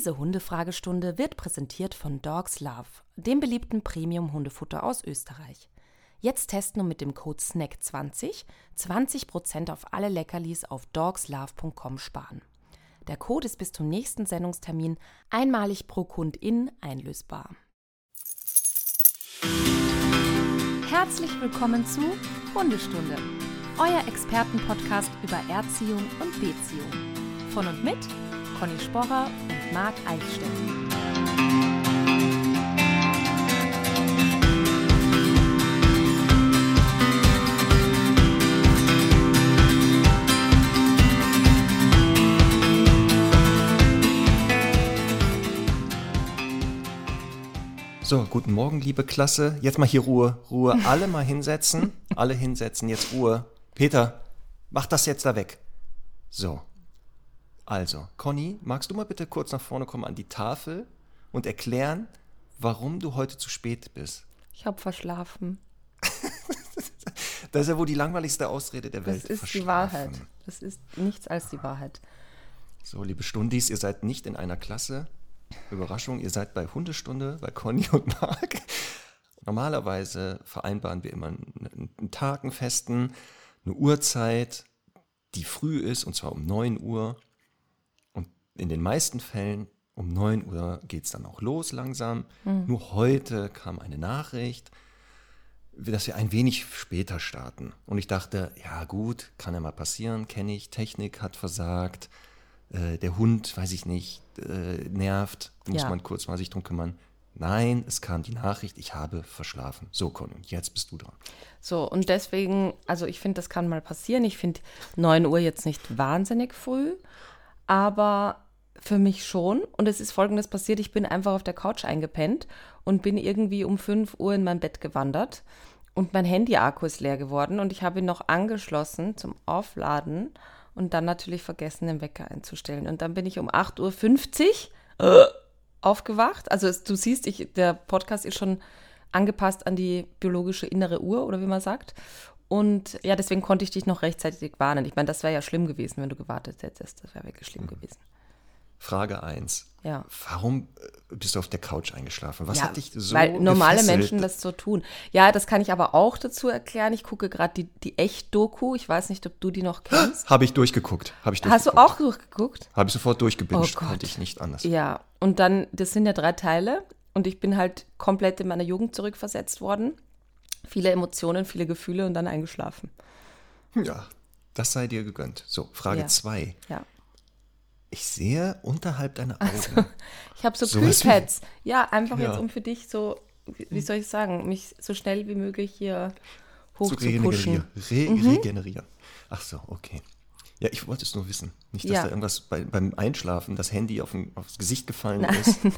Diese Hundefragestunde wird präsentiert von Dogs Love, dem beliebten Premium-Hundefutter aus Österreich. Jetzt testen und mit dem Code SNACK20 20% auf alle Leckerlis auf dogslove.com sparen. Der Code ist bis zum nächsten Sendungstermin einmalig pro Kundin einlösbar. Herzlich willkommen zu Hundestunde, euer Expertenpodcast über Erziehung und Beziehung. Von und mit Conny Sporrer und Marc Eichstätt. So, guten Morgen, liebe Klasse. Jetzt mal hier Ruhe. Ruhe. Alle mal hinsetzen. Alle hinsetzen. Jetzt Ruhe. Peter, mach das jetzt da weg. So. Also, Conny, magst du mal bitte kurz nach vorne kommen an die Tafel und erklären, warum du heute zu spät bist? Ich habe verschlafen. das ist ja wohl die langweiligste Ausrede der Welt. Das ist die Wahrheit. Das ist nichts als die Wahrheit. So, liebe Stundis, ihr seid nicht in einer Klasse. Überraschung, ihr seid bei Hundestunde, bei Conny und Marc. Normalerweise vereinbaren wir immer einen Tag, einen festen, eine Uhrzeit, die früh ist, und zwar um 9 Uhr in den meisten Fällen um 9 Uhr geht es dann auch los langsam. Mhm. Nur heute kam eine Nachricht, dass wir ein wenig später starten. Und ich dachte, ja gut, kann ja mal passieren, kenne ich, Technik hat versagt, äh, der Hund, weiß ich nicht, äh, nervt, muss ja. man kurz mal sich drum kümmern. Nein, es kam die Nachricht, ich habe verschlafen. So, Conny, jetzt bist du dran. So, und deswegen, also ich finde, das kann mal passieren. Ich finde 9 Uhr jetzt nicht wahnsinnig früh, aber für mich schon. Und es ist folgendes passiert: Ich bin einfach auf der Couch eingepennt und bin irgendwie um 5 Uhr in mein Bett gewandert. Und mein Handy-Akku ist leer geworden und ich habe ihn noch angeschlossen zum Aufladen und dann natürlich vergessen, den Wecker einzustellen. Und dann bin ich um 8.50 Uhr äh, aufgewacht. Also es, du siehst, ich, der Podcast ist schon angepasst an die biologische innere Uhr oder wie man sagt. Und ja, deswegen konnte ich dich noch rechtzeitig warnen. Ich meine, das wäre ja schlimm gewesen, wenn du gewartet hättest. Das wäre wirklich schlimm mhm. gewesen. Frage 1. Ja. Warum äh, bist du auf der Couch eingeschlafen? Was ja, hat dich so Weil normale gefesselt? Menschen das so tun. Ja, das kann ich aber auch dazu erklären. Ich gucke gerade die, die Echt-Doku. Ich weiß nicht, ob du die noch kennst. Habe ich durchgeguckt. Hab ich durchgeguckt. Hast du auch durchgeguckt? Habe ich sofort durchgebinged. Oh Konnte ich nicht anders. Ja, und dann, das sind ja drei Teile. Und ich bin halt komplett in meiner Jugend zurückversetzt worden. Viele Emotionen, viele Gefühle und dann eingeschlafen. Ja, das sei dir gegönnt. So, Frage 2. Ja. ja. Ich sehe unterhalb deiner Augen. Also, ich habe so, so Kühlpads. Ja, einfach ja. jetzt, um für dich so, wie soll ich sagen, mich so schnell wie möglich hier hoch zu, zu pushen. Re mhm. Regenerieren. Ach so, okay. Ja, ich wollte es nur wissen. Nicht, dass ja. da irgendwas bei, beim Einschlafen das Handy auf ein, aufs Gesicht gefallen nein, ist. Nein.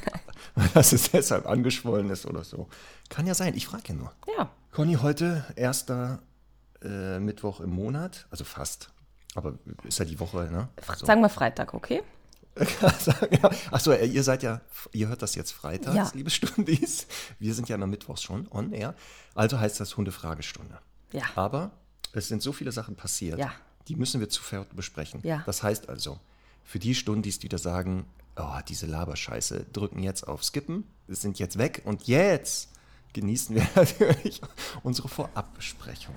Dass es deshalb angeschwollen ist oder so. Kann ja sein, ich frage ja nur. Ja. Conny, heute erster äh, Mittwoch im Monat, also fast. Aber ist ja die Woche, ne? Also. Sagen wir Freitag, okay? Achso, ihr seid ja, ihr hört das jetzt freitags, ja. liebe Stundis. Wir sind ja immer mittwochs schon on air. Also heißt das Hundefragestunde. Ja. Aber es sind so viele Sachen passiert, ja. die müssen wir zuvor besprechen. Ja. Das heißt also, für die Stundis, die da sagen, oh, diese Laberscheiße, drücken jetzt auf Skippen, sind jetzt weg und jetzt genießen wir natürlich unsere Vorabbesprechung.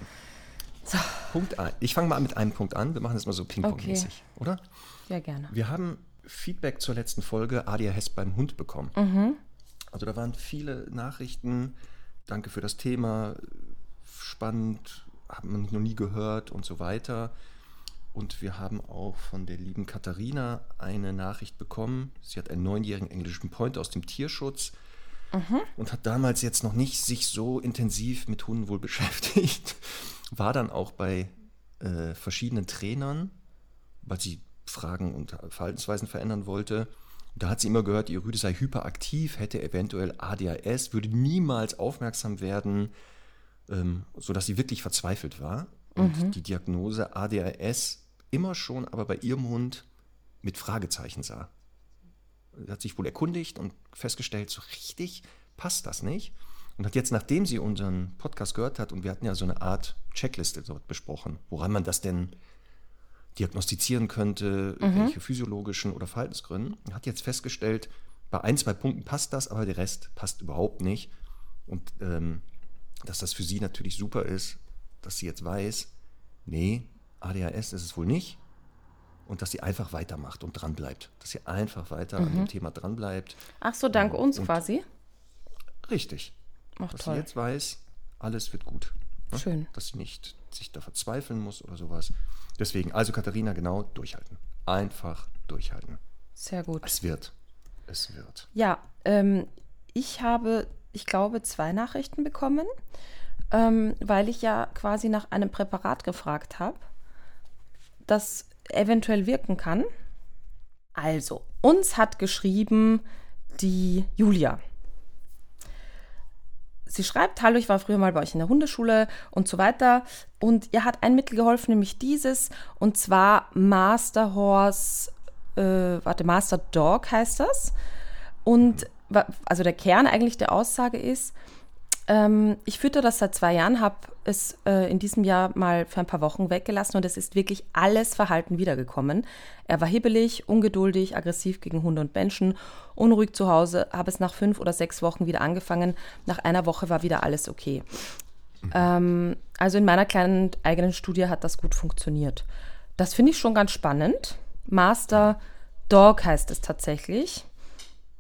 So. Punkt ein. Ich fange mal mit einem Punkt an. Wir machen das mal so Ping-Pong-mäßig, okay. oder? Ja, gerne. Wir haben Feedback zur letzten Folge ADHS beim Hund bekommen. Mhm. Also da waren viele Nachrichten. Danke für das Thema. Spannend, haben wir noch nie gehört und so weiter. Und wir haben auch von der lieben Katharina eine Nachricht bekommen. Sie hat einen neunjährigen englischen Point aus dem Tierschutz mhm. und hat damals jetzt noch nicht sich so intensiv mit Hunden wohl beschäftigt war dann auch bei äh, verschiedenen Trainern, weil sie Fragen und Verhaltensweisen verändern wollte. Da hat sie immer gehört, ihr Rüde sei hyperaktiv, hätte eventuell ADHS, würde niemals aufmerksam werden, ähm, sodass sie wirklich verzweifelt war. Und mhm. die Diagnose ADHS immer schon aber bei ihrem Hund mit Fragezeichen sah. Sie hat sich wohl erkundigt und festgestellt, so richtig passt das nicht. Und hat jetzt, nachdem sie unseren Podcast gehört hat, und wir hatten ja so eine Art Checkliste dort besprochen, woran man das denn diagnostizieren könnte, welche physiologischen oder Verhaltensgründe. Hat jetzt festgestellt, bei ein, zwei Punkten passt das, aber der Rest passt überhaupt nicht. Und ähm, dass das für sie natürlich super ist, dass sie jetzt weiß, nee, ADHS ist es wohl nicht. Und dass sie einfach weitermacht und dranbleibt. Dass sie einfach weiter an dem Thema dranbleibt. Ach so, dank uns quasi. Richtig. Ach dass toll. sie jetzt weiß, alles wird gut. Ne? Schön. Dass sie nicht sich da verzweifeln muss oder sowas. Deswegen, also Katharina, genau, durchhalten. Einfach durchhalten. Sehr gut. Es wird. Es wird. Ja, ähm, ich habe, ich glaube, zwei Nachrichten bekommen, ähm, weil ich ja quasi nach einem Präparat gefragt habe, das eventuell wirken kann. Also, uns hat geschrieben die Julia. Sie schreibt, hallo, ich war früher mal bei euch in der Hundeschule und so weiter. Und ihr hat ein Mittel geholfen, nämlich dieses, und zwar Master Horse, äh, warte, Master Dog heißt das. Und also der Kern eigentlich der Aussage ist, ähm, ich fütter das seit zwei Jahren, habe es äh, in diesem Jahr mal für ein paar Wochen weggelassen und es ist wirklich alles Verhalten wiedergekommen. Er war hibbelig, ungeduldig, aggressiv gegen Hunde und Menschen, unruhig zu Hause, habe es nach fünf oder sechs Wochen wieder angefangen. Nach einer Woche war wieder alles okay. Ähm, also in meiner kleinen eigenen Studie hat das gut funktioniert. Das finde ich schon ganz spannend. Master Dog heißt es tatsächlich.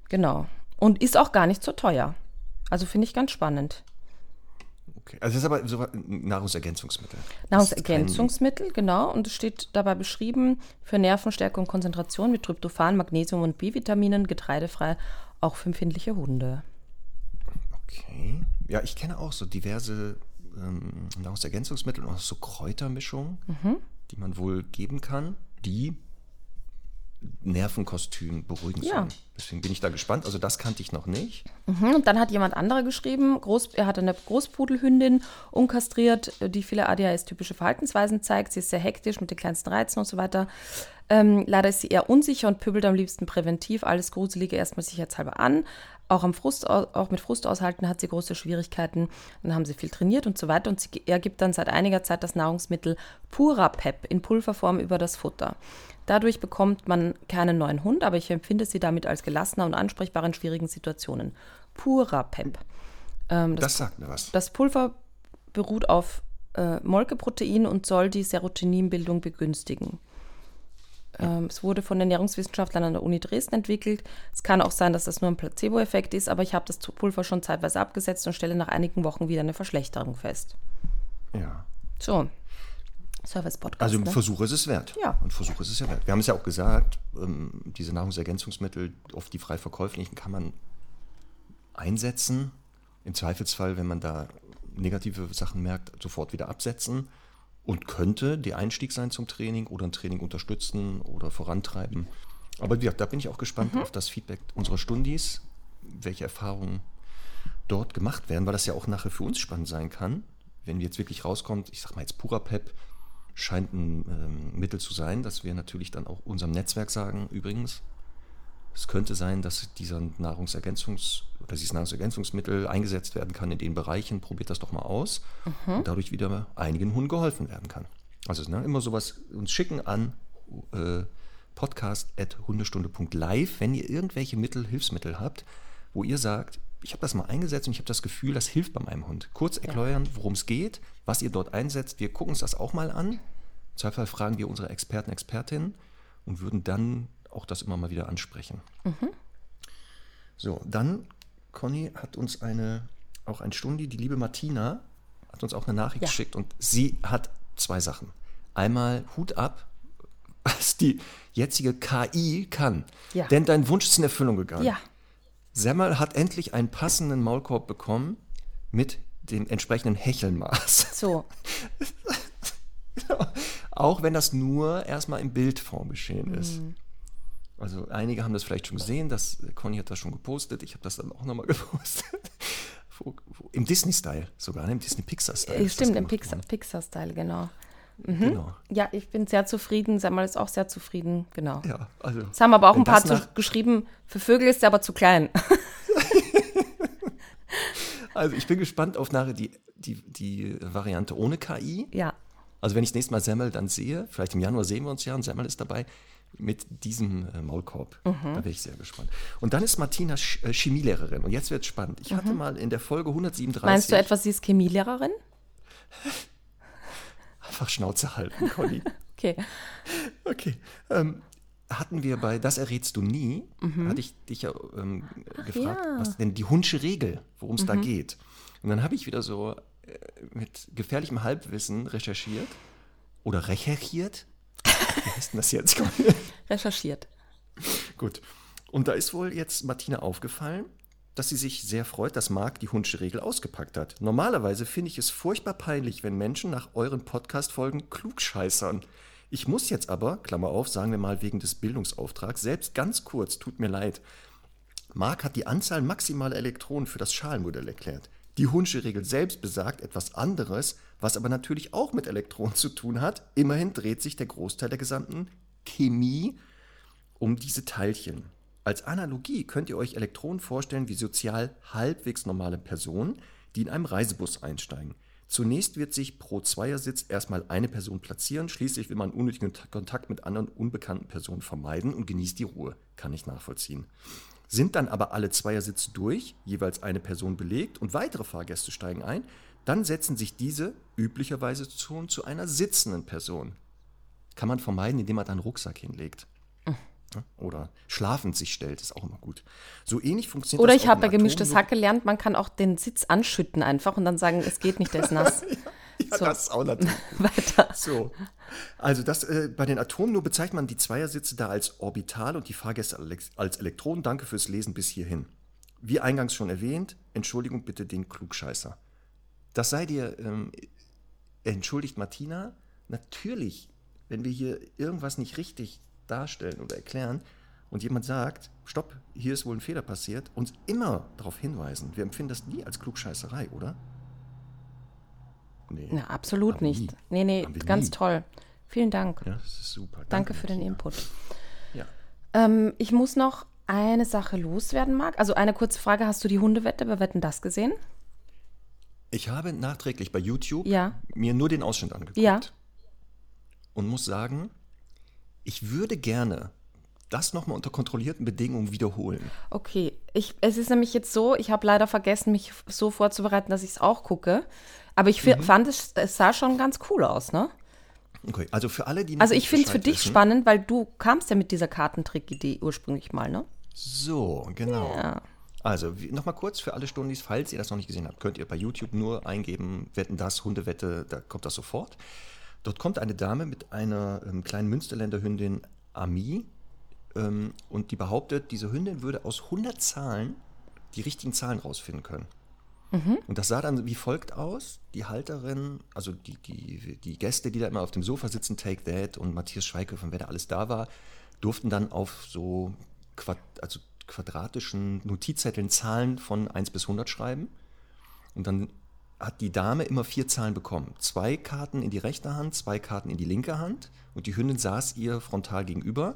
Genau. Und ist auch gar nicht so teuer. Also finde ich ganz spannend. Okay. Also das ist aber so ein Nahrungsergänzungsmittel. Nahrungsergänzungsmittel, genau. Und es steht dabei beschrieben für Nervenstärke und Konzentration mit Tryptophan, Magnesium und B-Vitaminen, getreidefrei, auch für empfindliche Hunde. Okay. Ja, ich kenne auch so diverse ähm, Nahrungsergänzungsmittel und auch so Kräutermischungen, Mhm. die man wohl geben kann, die Nervenkostüm beruhigen Ja. sollen. Deswegen bin ich da gespannt. Also das kannte ich noch nicht. Mhm, Und dann hat jemand anderer geschrieben, Groß, er hatte eine Großpudelhündin, unkastriert, die viele ADHS-typische Verhaltensweisen zeigt. Sie ist sehr hektisch mit den kleinsten Reizen und so weiter. Ähm, leider ist sie eher unsicher und pöbelt am liebsten präventiv alles Gruselige erstmal sicherheitshalber an. Auch, am Frust, auch mit Frust aushalten hat sie große Schwierigkeiten. Dann haben sie viel trainiert und so weiter. Und sie, er gibt dann seit einiger Zeit das Nahrungsmittel Purapep in Pulverform über das Futter. Dadurch bekommt man keinen neuen Hund, aber ich empfinde sie damit als gelassener und ansprechbar in schwierigen Situationen. Purapep. Ähm, das, Das sagt mir was. das Pulver beruht auf äh, Molkeprotein und soll die Serotoninbildung begünstigen. Ähm, es wurde von Ernährungswissenschaftlern an der Uni Dresden entwickelt. Es kann auch sein, dass das nur ein Placebo-Effekt ist, aber ich habe das Pulver schon zeitweise abgesetzt und stelle nach einigen Wochen wieder eine Verschlechterung fest. Ja. So, Service-Podcast. Also ne? ein Versuch ist es wert. Ja. Ein Versuch ist es ja wert. Wir haben es ja auch gesagt, ähm, diese Nahrungsergänzungsmittel, oft die frei verkäuflichen, kann man einsetzen. Im Zweifelsfall, wenn man da negative Sachen merkt, sofort wieder absetzen und könnte der Einstieg sein zum Training oder ein Training unterstützen oder vorantreiben. Aber wie gesagt, da bin ich auch gespannt auf das Feedback unserer Stundis, welche Erfahrungen dort gemacht werden, weil das ja auch nachher für uns spannend sein kann, wenn jetzt wirklich rauskommt, ich sag mal jetzt purer Pep, scheint ein ähm, Mittel zu sein, dass wir natürlich dann auch unserem Netzwerk sagen, übrigens, es könnte sein, dass dieser Nahrungsergänzungs- oder dieses Nahrungsergänzungsmittel eingesetzt werden kann in den Bereichen, probiert das doch mal aus und dadurch wieder einigen Hunden geholfen werden kann. Also ne, immer sowas uns schicken an äh, podcast.hundestunde.live, wenn ihr irgendwelche Mittel, Hilfsmittel habt, wo ihr sagt, ich habe das mal eingesetzt und ich habe das Gefühl, das hilft bei meinem Hund. Kurz erklären, worum es geht, was ihr dort einsetzt. Wir gucken uns das auch mal an. Im Zweifel fragen wir unsere Experten, Expertinnen und würden dann auch das immer mal wieder ansprechen. So, dann, Conny hat uns eine, auch ein Stundi, die liebe Martina, hat uns auch eine Nachricht Ja. geschickt und sie hat zwei Sachen. Einmal Hut ab, was die jetzige KI kann. Ja. Denn dein Wunsch ist in Erfüllung gegangen. Ja, Semmel hat endlich einen passenden Maulkorb bekommen mit dem entsprechenden Hechelmaß. so. Auch wenn das nur erstmal in Bildform geschehen ist. Mhm. Also einige haben das vielleicht schon gesehen, das, Conny hat das schon gepostet, ich habe das dann auch nochmal gepostet. Im Disney-Style sogar, ne? im Disney-Pixar-Style. Äh, Stimmt, im. Pixar-Style, genau. Genau. Ja, ich bin sehr zufrieden. Samuel ist auch sehr zufrieden, genau. Ja, also, Es haben aber auch ein paar nach- geschrieben, für Vögel ist er aber zu klein. also ich bin gespannt auf nachher die, die, die Variante ohne KI. ja, Also wenn ich das nächste Mal Semmel dann sehe, vielleicht im Januar sehen wir uns ja und Semmel ist dabei, mit diesem äh, Maulkorb. Mhm. Da wäre ich sehr gespannt. Und dann ist Martina Sch äh, Chemielehrerin. Und jetzt wird es spannend. Ich hatte mal in der Folge 137. Mhm. Meinst du etwa, sie ist Chemielehrerin? Einfach Schnauze halten, Conny. Okay. Okay. Ähm, hatten wir bei Das errätst du nie, hatte ich dich ja ähm, gefragt, Mhm. ja. Mhm. was denn die Hunsche Regel, worum es da geht. Und dann habe ich wieder so äh, mit gefährlichem Halbwissen recherchiert oder recherchiert. Wie heißt denn das jetzt? Recherchiert. Gut. Und da ist wohl jetzt Martina aufgefallen, dass sie sich sehr freut, dass Marc die Hunsche Regel ausgepackt hat. Normalerweise finde ich es furchtbar peinlich, wenn Menschen nach euren Podcast-Folgen klugscheißern. Ich muss jetzt aber, Klammer auf, sagen wir mal wegen des Bildungsauftrags, selbst ganz kurz, tut mir leid. Marc hat die Anzahl maximaler Elektronen für das Schalenmodell erklärt. Die Hunsche Regel selbst besagt etwas anderes, was aber natürlich auch mit Elektronen zu tun hat. Immerhin dreht sich der Großteil der gesamten Chemie um diese Teilchen. Als Analogie könnt ihr euch Elektronen vorstellen wie sozial halbwegs normale Personen, die in einem Reisebus einsteigen. Zunächst wird sich pro Zweiersitz erstmal eine Person platzieren, schließlich will man unnötigen Kontakt mit anderen unbekannten Personen vermeiden und genießt die Ruhe. Kann ich nachvollziehen. Sind dann aber alle Zweiersitze durch, jeweils eine Person belegt und weitere Fahrgäste steigen ein, dann setzen sich diese üblicherweise schon zu einer sitzenden Person. Kann man vermeiden, indem man einen Rucksack hinlegt. Oder schlafend sich stellt, ist auch immer gut. So ähnlich funktioniert Oder das ich habe bei gemischtes Hack gelernt, man kann auch den Sitz anschütten einfach und dann sagen, es geht nicht, der ist nass. Ja, So. das ist auch natürlich. Weiter. So. Also das, äh, bei den Atomen nur bezeichnet man die Zweiersitze da als Orbital und die Fahrgäste als- als Elektronen. Danke fürs Lesen bis hierhin. Wie eingangs schon erwähnt, Entschuldigung bitte den Klugscheißer. Das sei dir ähm, entschuldigt, Martina. Natürlich, wenn wir hier irgendwas nicht richtig darstellen oder erklären und jemand sagt, stopp, hier ist wohl ein Fehler passiert, uns immer darauf hinweisen. Wir empfinden das nie als Klugscheißerei, oder? Nee. Ja, absolut nicht. nie. Nee, nee, ganz nie. toll. Vielen Dank. Ja, das ist super. Danke für den. Input. Ja. Ähm, ich muss noch eine Sache loswerden, Marc. Also eine kurze Frage. Hast du die Hundewette bei Wetten das gesehen? Ich habe nachträglich bei YouTube Ja. mir nur den Ausschnitt angeguckt. Ja. Und muss sagen, ich würde gerne das nochmal unter kontrollierten Bedingungen wiederholen. Okay, ich, es ist nämlich jetzt so, ich habe leider vergessen, mich so vorzubereiten, dass ich es auch gucke. Aber ich Mhm. fand, es, es sah schon ganz cool aus, ne? Okay, also für alle, die Also ich finde es für dich wissen- spannend, weil du kamst ja mit dieser Kartentrick-Idee ursprünglich mal, ne? So, genau. Ja. Also nochmal kurz für alle Stundis, falls ihr das noch nicht gesehen habt, könnt ihr bei YouTube nur eingeben, wetten das, Hundewette, da kommt das sofort. Dort kommt eine Dame mit einer ähm, kleinen Münsterländer Hündin Ami ähm, und die behauptet, diese Hündin würde aus 100 Zahlen die richtigen Zahlen rausfinden können. Und das sah dann wie folgt aus. Die Halterin, also die, die, die Gäste, die da immer auf dem Sofa sitzen, Take That und Matthias Schweighöfer wer da alles da war, durften dann auf so Quad, also quadratischen Notizzetteln Zahlen von 1 bis 100 schreiben. Und dann hat die Dame immer vier Zahlen bekommen. Zwei Karten in die rechte Hand, zwei Karten in die linke Hand und die Hündin saß ihr frontal gegenüber.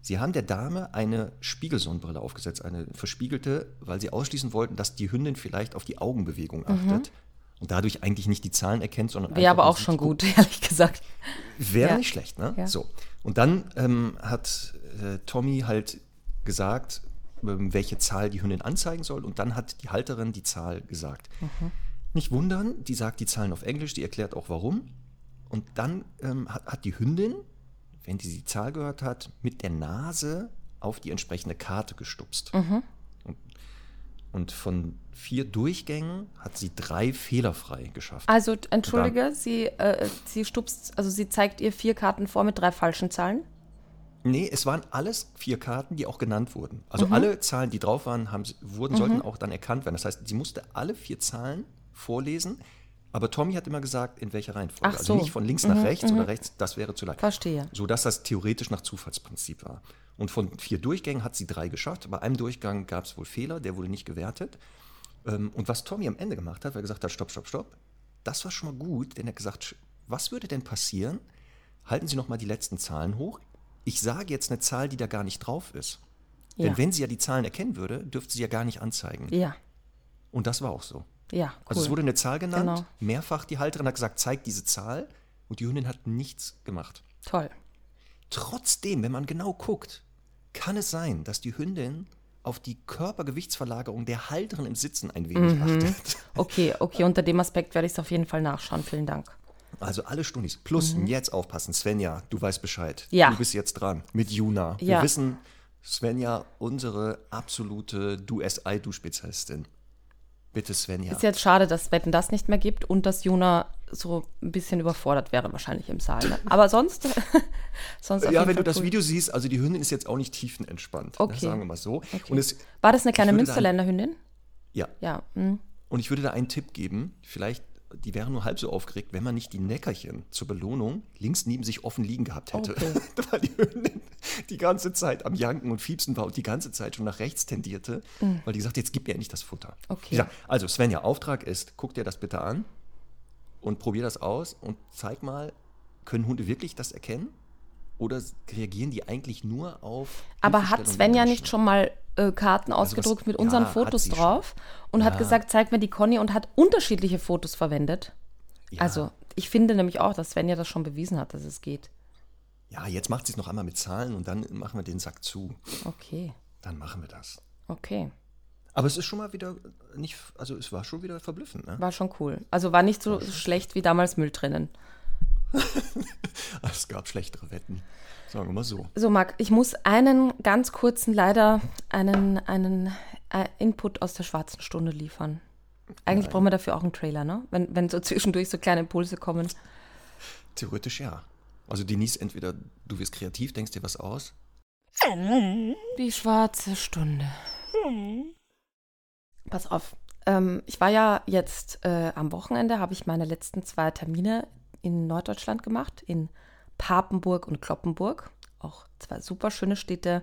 Sie haben der Dame eine Spiegelsonnenbrille aufgesetzt, eine verspiegelte, weil sie ausschließen wollten, dass die Hündin vielleicht auf die Augenbewegung achtet und dadurch eigentlich nicht die Zahlen erkennt, sondern Wäre aber auch schon gut, ehrlich gesagt. Wäre Ja. nicht schlecht, ne? Ja. So. Und dann ähm, hat äh, Tommy halt gesagt, ähm, welche Zahl die Hündin anzeigen soll. Und dann hat die Halterin die Zahl gesagt. Mhm. Nicht wundern, die sagt die Zahlen auf Englisch, die erklärt auch warum. Und dann ähm, hat, hat die Hündin, wenn die die Zahl gehört hat, mit der Nase auf die entsprechende Karte gestupst. Mhm. Und, und von vier Durchgängen hat sie drei fehlerfrei geschafft. Also, entschuldige, sie, äh, sie stupst, also sie zeigt ihr vier Karten vor mit drei falschen Zahlen. Nee, es waren alles vier Karten, die auch genannt wurden. Mhm. Also alle Zahlen, die drauf waren, haben, wurden, sollten auch dann erkannt werden. Das heißt, sie musste alle vier Zahlen vorlesen, aber Tommy hat immer gesagt, in welcher Reihenfolge. Ach Also so. nicht von links nach rechts oder rechts, das wäre zu leicht. Verstehe. So dass das theoretisch nach Zufallsprinzip war. Und von vier Durchgängen hat sie drei geschafft. Bei einem Durchgang gab es wohl Fehler, der wurde nicht gewertet. Ähm, Und was Tommy am Ende gemacht hat, weil er gesagt hat, stopp, stopp, stopp, das war schon mal gut, denn er hat gesagt, was würde denn passieren? Halten Sie noch mal die letzten Zahlen hoch. Ich sage jetzt eine Zahl, die da gar nicht drauf ist. Denn Ja. wenn sie ja die Zahlen erkennen würde, dürfte sie ja gar nicht anzeigen. Ja, Und das war auch so. Ja, cool. Also es wurde eine Zahl genannt, Genau. mehrfach die Halterin hat gesagt, zeig diese Zahl. und die Hündin hat nichts gemacht. Toll. Trotzdem, wenn man genau guckt, kann es sein, dass die Hündin auf die Körpergewichtsverlagerung der Halterin im Sitzen ein wenig achtet. Okay, okay, unter dem Aspekt werde ich es auf jeden Fall nachschauen. Vielen Dank. Also alle Stundis. Plus, jetzt aufpassen, Svenja, du weißt Bescheid. Ja. Du bist jetzt dran mit Juna. Wir Ja. wissen, Svenja, unsere absolute Du-SI-Du-Spezialistin. Bitte, Svenja. Ist jetzt schade, dass Wetten das nicht mehr gibt und dass Juna so ein bisschen überfordert wäre wahrscheinlich im Saal. Ne? Aber sonst, sonst ja, wenn du Fall das cool. Video siehst, also die Hündin ist jetzt auch nicht tiefenentspannt. ne, Okay. sagen wir mal so. Okay. Und es, War das eine kleine würde da- Münsterländer Hündin? ja, Ja. hm. Und ich würde da einen Tipp geben, vielleicht, die wären nur halb so aufgeregt, wenn man nicht die Neckerchen zur Belohnung links neben sich offen liegen gehabt hätte. Okay. Weil die Hündin die ganze Zeit am Janken und Fiepsen war und die ganze Zeit schon nach rechts tendierte, weil die gesagt hat, jetzt gib mir endlich das Futter. Mhm. Okay. Ja, also Svenja, Auftrag ist, guck dir das bitte an und probier das aus und zeig mal, können Hunde wirklich das erkennen? Oder reagieren die eigentlich nur auf. Aber hat Svenja nicht schon mal äh, Karten ausgedruckt was- mit unseren ja, Fotos sie schon. drauf und hat gesagt, zeig mir die Conny und hat unterschiedliche Fotos verwendet? Ja. Also, ich finde nämlich auch, dass Svenja das schon bewiesen hat, dass es geht. Ja, jetzt macht sie es noch einmal mit Zahlen und dann machen wir den Sack zu. Okay, Dann machen wir das. okay. Aber es ist schon mal wieder nicht, also es war schon wieder verblüffend, ne? War schon cool. Also war nicht so schlecht wie damals Müll drinnen. Es gab schlechtere Wetten, sagen wir mal so. So, Marc, ich muss einen ganz kurzen, leider einen, einen äh, Input aus der schwarzen Stunde liefern. Eigentlich brauchen wir dafür auch einen Trailer, ne? Wenn, wenn so zwischendurch so kleine Impulse kommen. Theoretisch ja. Also Denise, entweder du wirst kreativ, denkst dir was aus. Die schwarze Stunde. Pass auf. Ähm, ich war ja jetzt äh, am Wochenende, habe ich meine letzten zwei Termine in Norddeutschland gemacht, in Papenburg und Kloppenburg. Auch zwei super schöne Städte.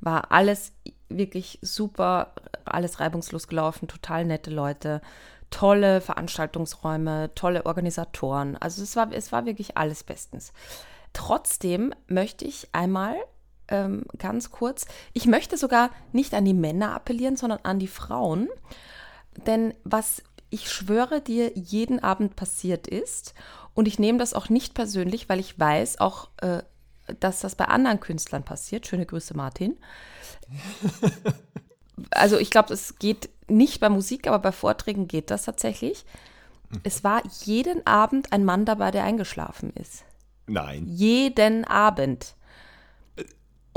War alles wirklich super, alles reibungslos gelaufen, total nette Leute, tolle Veranstaltungsräume, tolle Organisatoren. Also es war, es war wirklich alles bestens. Trotzdem möchte ich einmal ähm, ganz kurz, ich möchte sogar nicht an die Männer appellieren, sondern an die Frauen. Denn was ich schwöre dir jeden Abend passiert ist, und ich nehme das auch nicht persönlich, weil ich weiß auch, äh, dass das bei anderen Künstlern passiert. Schöne Grüße, Martin. Also ich glaube, es geht nicht bei Musik, aber bei Vorträgen geht das tatsächlich. Es war jeden Abend ein Mann dabei, der eingeschlafen ist. Nein. Jeden Abend.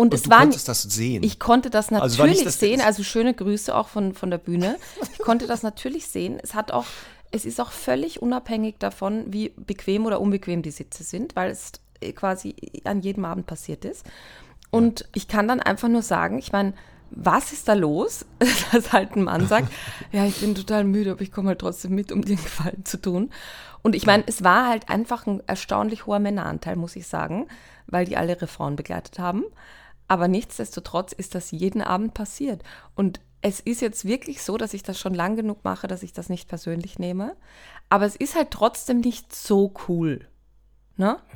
Und, es du war konntest das sehen. ich konnte das Also natürlich nicht, dass sehen, das- also schöne Grüße auch von, von der Bühne. Ich konnte das natürlich sehen. Es hat auch, es ist auch völlig unabhängig davon, wie bequem oder unbequem die Sitze sind, weil es quasi an jedem Abend passiert ist. Und ich kann dann einfach nur sagen, ich meine, was ist da los? Dass halt ein Mann sagt, ja, ich bin total müde, aber ich komme halt trotzdem mit, um dir einen Gefallen zu tun. Und ich meine, es war halt einfach ein erstaunlich hoher Männeranteil, muss ich sagen, weil die alle ihre Frauen begleitet haben. Aber nichtsdestotrotz ist das jeden Abend passiert. Und es ist jetzt wirklich so, dass ich das schon lang genug mache, dass ich das nicht persönlich nehme. Aber es ist halt trotzdem nicht so cool. Ne?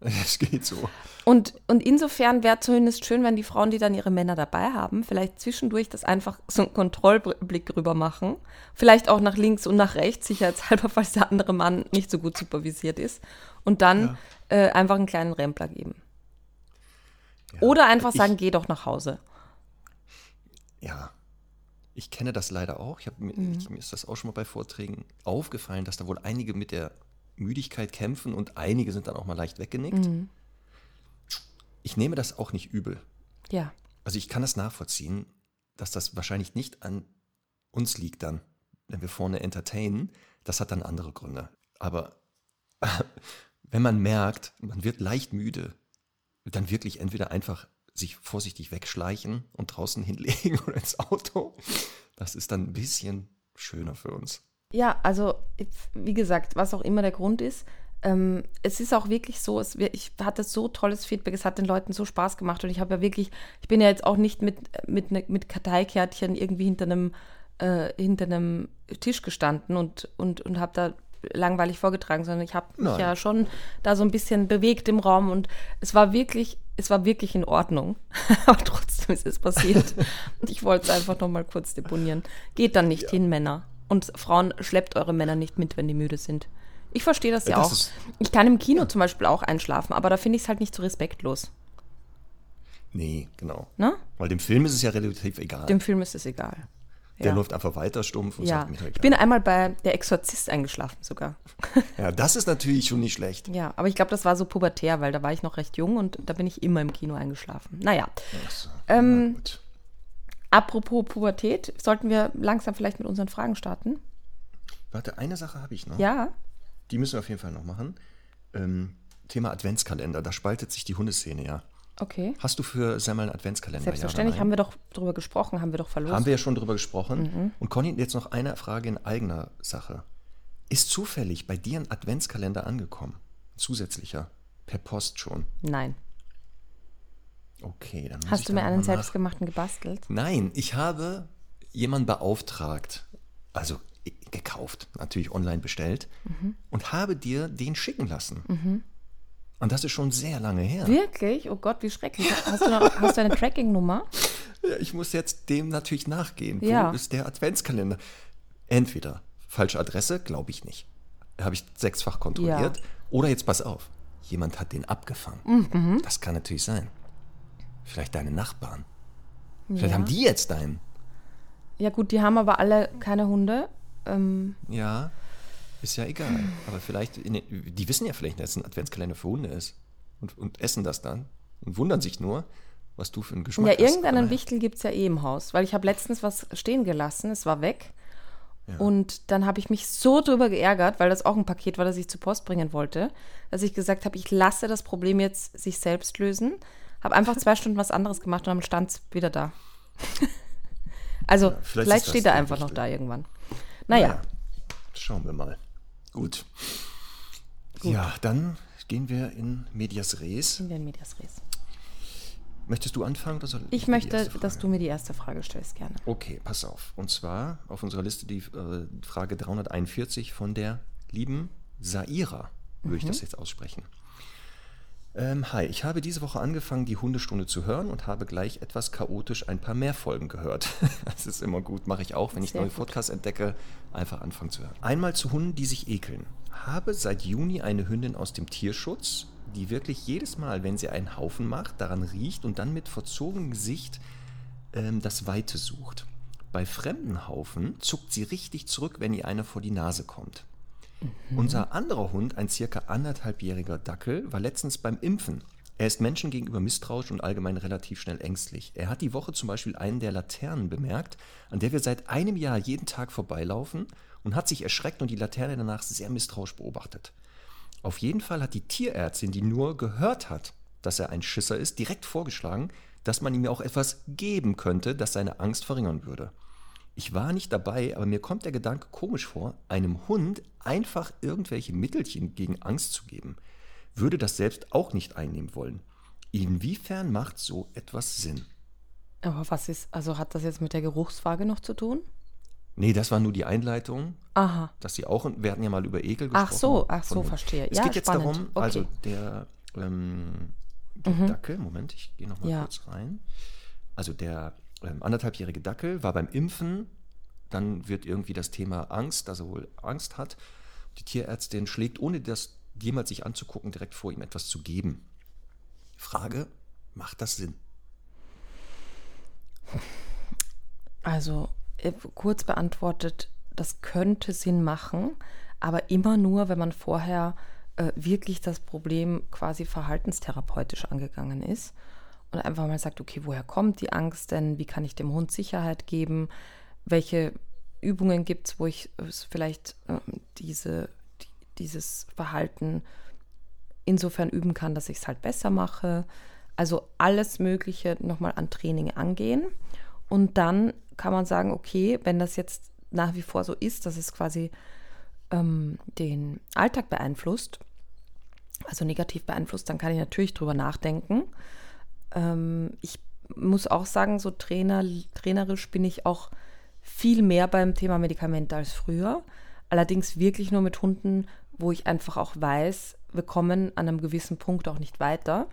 Es geht so. Und, und insofern wäre zumindest schön, wenn die Frauen, die dann ihre Männer dabei haben, vielleicht zwischendurch das einfach so einen Kontrollblick rüber machen. Vielleicht auch nach links und nach rechts, sicherheitshalber, falls der andere Mann nicht so gut supervisiert ist. Und dann äh, einfach einen kleinen Rempler geben. Oder einfach ich- sagen, geh doch nach Hause. Ja. Ich kenne das leider auch. Ich hab, mir- Mhm. ich, mir ist das auch schon mal bei Vorträgen aufgefallen, dass da wohl einige mit der Müdigkeit kämpfen und einige sind dann auch mal leicht weggenickt. Mhm. Ich nehme das auch nicht übel. Ja. Also ich kann das nachvollziehen, dass das wahrscheinlich nicht an uns liegt dann, wenn wir vorne entertainen. Das hat dann andere Gründe. Aber wenn man merkt, man wird leicht müde, dann wirklich entweder einfach sich vorsichtig wegschleichen und draußen hinlegen oder ins Auto. Das ist dann ein bisschen schöner für uns. Ja, also wie gesagt, was auch immer der Grund ist, ähm, es ist auch wirklich so, es, ich hatte so tolles Feedback, es hat den Leuten so Spaß gemacht und ich habe ja wirklich, ich bin ja jetzt auch nicht mit, mit, ne, mit Karteikärtchen irgendwie hinter einem, äh, hinter einem Tisch gestanden und, und, und habe da langweilig vorgetragen, sondern ich habe mich ja schon da so ein bisschen bewegt im Raum und es war wirklich, es war wirklich in Ordnung. Aber trotzdem ist es passiert. und ich wollte es einfach noch mal kurz deponieren. Geht dann nicht hin, Männer. Und Frauen, schleppt eure Männer nicht mit, wenn die müde sind. Ich verstehe das ja, Das auch. ist- Ich kann im Kino zum Beispiel auch einschlafen, aber da finde ich es halt nicht so respektlos. Nee, genau. Ne? Weil dem Film ist es ja relativ egal. Dem Film ist es egal. Der ja. läuft einfach weiter stumpf und Ja, sagt mir doch ich bin einmal bei Der Exorzist eingeschlafen sogar. Ja, das ist natürlich schon nicht schlecht. Ja, aber ich glaube, das war so pubertär, weil da war ich noch recht jung und da bin ich immer im Kino eingeschlafen. Naja, so, Ähm, na gut. apropos Pubertät, sollten wir langsam vielleicht mit unseren Fragen starten? Warte, eine Sache habe ich noch. Ja, Die müssen wir auf jeden Fall noch machen. Ähm, Thema Adventskalender, da spaltet sich die Hundeszene ja. Okay. Hast du für Semmel einen Adventskalender? Selbstverständlich ja, haben wir doch drüber gesprochen, haben wir doch verlost. Haben wir ja schon drüber gesprochen. Mhm. Und Conny, jetzt noch eine Frage in eigener Sache. Ist zufällig bei dir ein Adventskalender angekommen? Ein zusätzlicher? Per Post schon? Nein. Okay, dann muss ich Hast du da mir einen selbstgemachten gebastelt? Nein, ich habe jemanden beauftragt, also gekauft, natürlich online bestellt, Mhm. und habe dir den schicken lassen. Und das ist schon sehr lange her. Wirklich? Oh Gott, wie schrecklich. Hast du, noch, hast du eine Tracking-Nummer? Ja, ich muss jetzt dem natürlich nachgehen. Ja. Wo ist der Adventskalender? Entweder falsche Adresse, glaube ich nicht. Habe ich sechsfach kontrolliert. Oder jetzt pass auf, jemand hat den abgefangen. Mhm. Das kann natürlich sein. Vielleicht deine Nachbarn. Vielleicht Ja. haben die jetzt deinen. Ja gut, die haben aber alle keine Hunde. Ähm, Ja, ist ja egal. Aber vielleicht, den, die wissen ja vielleicht, dass es ein Adventskalender für Hunde ist. Und, und essen das dann. Und wundern sich nur, was du für einen Geschmack ja, hast. irgendeinen Aber- Wichtel gibt es ja eh im Haus, weil ich habe letztens was stehen gelassen, es war weg. Und dann habe ich mich so drüber geärgert, weil das auch ein Paket war, das ich zur Post bringen wollte, dass ich gesagt habe, ich lasse das Problem jetzt sich selbst lösen. Habe einfach zwei Stunden was anderes gemacht und dann stand es wieder da. also vielleicht vielleicht, das steht er einfach noch da irgendwann. Naja, Schauen wir mal. Gut. Ja, dann gehen wir in Medias Res. in den Medias Res. Möchtest du anfangen? Oder soll Ich möchte, dass du mir die erste Frage stellst, gerne. Okay, pass auf. Und zwar auf unserer Liste die äh, Frage 341 von der lieben Saira, würde ich das jetzt aussprechen. Ähm, hi, ich habe diese Woche angefangen, die Hundestunde zu hören und habe gleich etwas chaotisch ein paar mehr Folgen gehört. das ist immer gut, mache ich auch, wenn ich Sehr neue gut. Podcasts entdecke, einfach anfangen zu hören. Einmal zu Hunden, die sich ekeln. Habe seit Juni eine Hündin aus dem Tierschutz, die wirklich jedes Mal, wenn sie einen Haufen macht, daran riecht und dann mit verzogenem Gesicht ähm, das Weite sucht. Bei fremden Haufen zuckt sie richtig zurück, wenn ihr einer vor die Nase kommt. Unser anderer Hund, ein circa anderthalbjähriger Dackel, war letztens beim Impfen. Er ist Menschen gegenüber misstrauisch und allgemein relativ schnell ängstlich. Er hat die Woche zum Beispiel einen der Laternen bemerkt, an der wir seit einem Jahr jeden Tag vorbeilaufen und hat sich erschreckt und die Laterne danach sehr misstrauisch beobachtet. Auf jeden Fall hat die Tierärztin, die nur gehört hat, dass er ein Schisser ist, direkt vorgeschlagen, dass man ihm ja auch etwas geben könnte, das seine Angst verringern würde. Ich war nicht dabei, aber mir kommt der Gedanke komisch vor, einem Hund einfach irgendwelche Mittelchen gegen Angst zu geben. Würde das selbst auch nicht einnehmen wollen. Inwiefern macht so etwas Sinn? Aber was ist, also hat das jetzt mit der Geruchsfrage noch zu tun? Nee, das war nur die Einleitung, Aha. dass sie auch, wir hatten ja mal über Ekel gesprochen. Ach so, ach so, verstehe. Es Ja, geht jetzt spannend. darum, also Okay. Mhm. der, ähm, der Dackel, Moment, ich gehe nochmal Ja. kurz rein. Also der ähm, anderthalbjährige Dackel war beim Impfen, dann wird irgendwie das Thema Angst, dass er wohl Angst hat. Die Tierärztin schlägt, ohne das jemals sich anzugucken, direkt vor, ihm etwas zu geben. Frage, macht das Sinn? Also äh, kurz beantwortet, das könnte Sinn machen, aber immer nur, wenn man vorher äh, wirklich das Problem quasi verhaltenstherapeutisch angegangen ist und einfach mal sagt, okay, woher kommt die Angst denn? Wie kann ich dem Hund Sicherheit geben? Welche Übungen gibt es, wo ich äh, vielleicht ähm, diese, die, dieses Verhalten insofern üben kann, dass ich es halt besser mache. Also alles Mögliche nochmal an Training angehen. Und dann kann man sagen, okay, wenn das jetzt nach wie vor so ist, dass es quasi ähm, den Alltag beeinflusst, also negativ beeinflusst, dann kann ich natürlich drüber nachdenken. Ähm, ich muss auch sagen, so Trainer, trainerisch bin ich auch viel mehr beim Thema Medikamente als früher. Allerdings wirklich nur mit Hunden, wo ich einfach auch weiß, wir kommen an einem gewissen Punkt auch nicht weiter.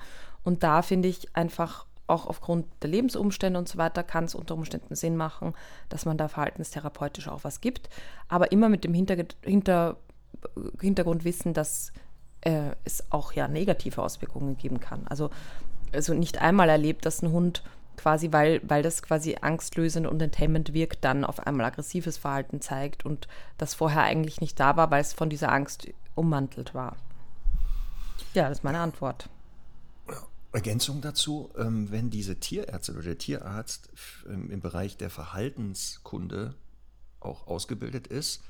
Und da finde ich einfach auch aufgrund der Lebensumstände und so weiter kann es unter Umständen Sinn machen, dass man da verhaltenstherapeutisch auch was gibt. Aber immer mit dem Hinterge- Hintergrundwissen, dass äh, es auch ja negative Auswirkungen geben kann. Also, also nicht einmal erlebt, dass ein Hund quasi, weil, weil das quasi angstlösend und entertainment wirkt, dann auf einmal aggressives Verhalten zeigt und das vorher eigentlich nicht da war, weil es von dieser Angst ummantelt war. Ja, das ist meine Antwort. Ergänzung dazu, ähm, wenn diese Tierärztin oder der Tierarzt ähm, im Bereich der Verhaltenskunde auch ausgebildet ist,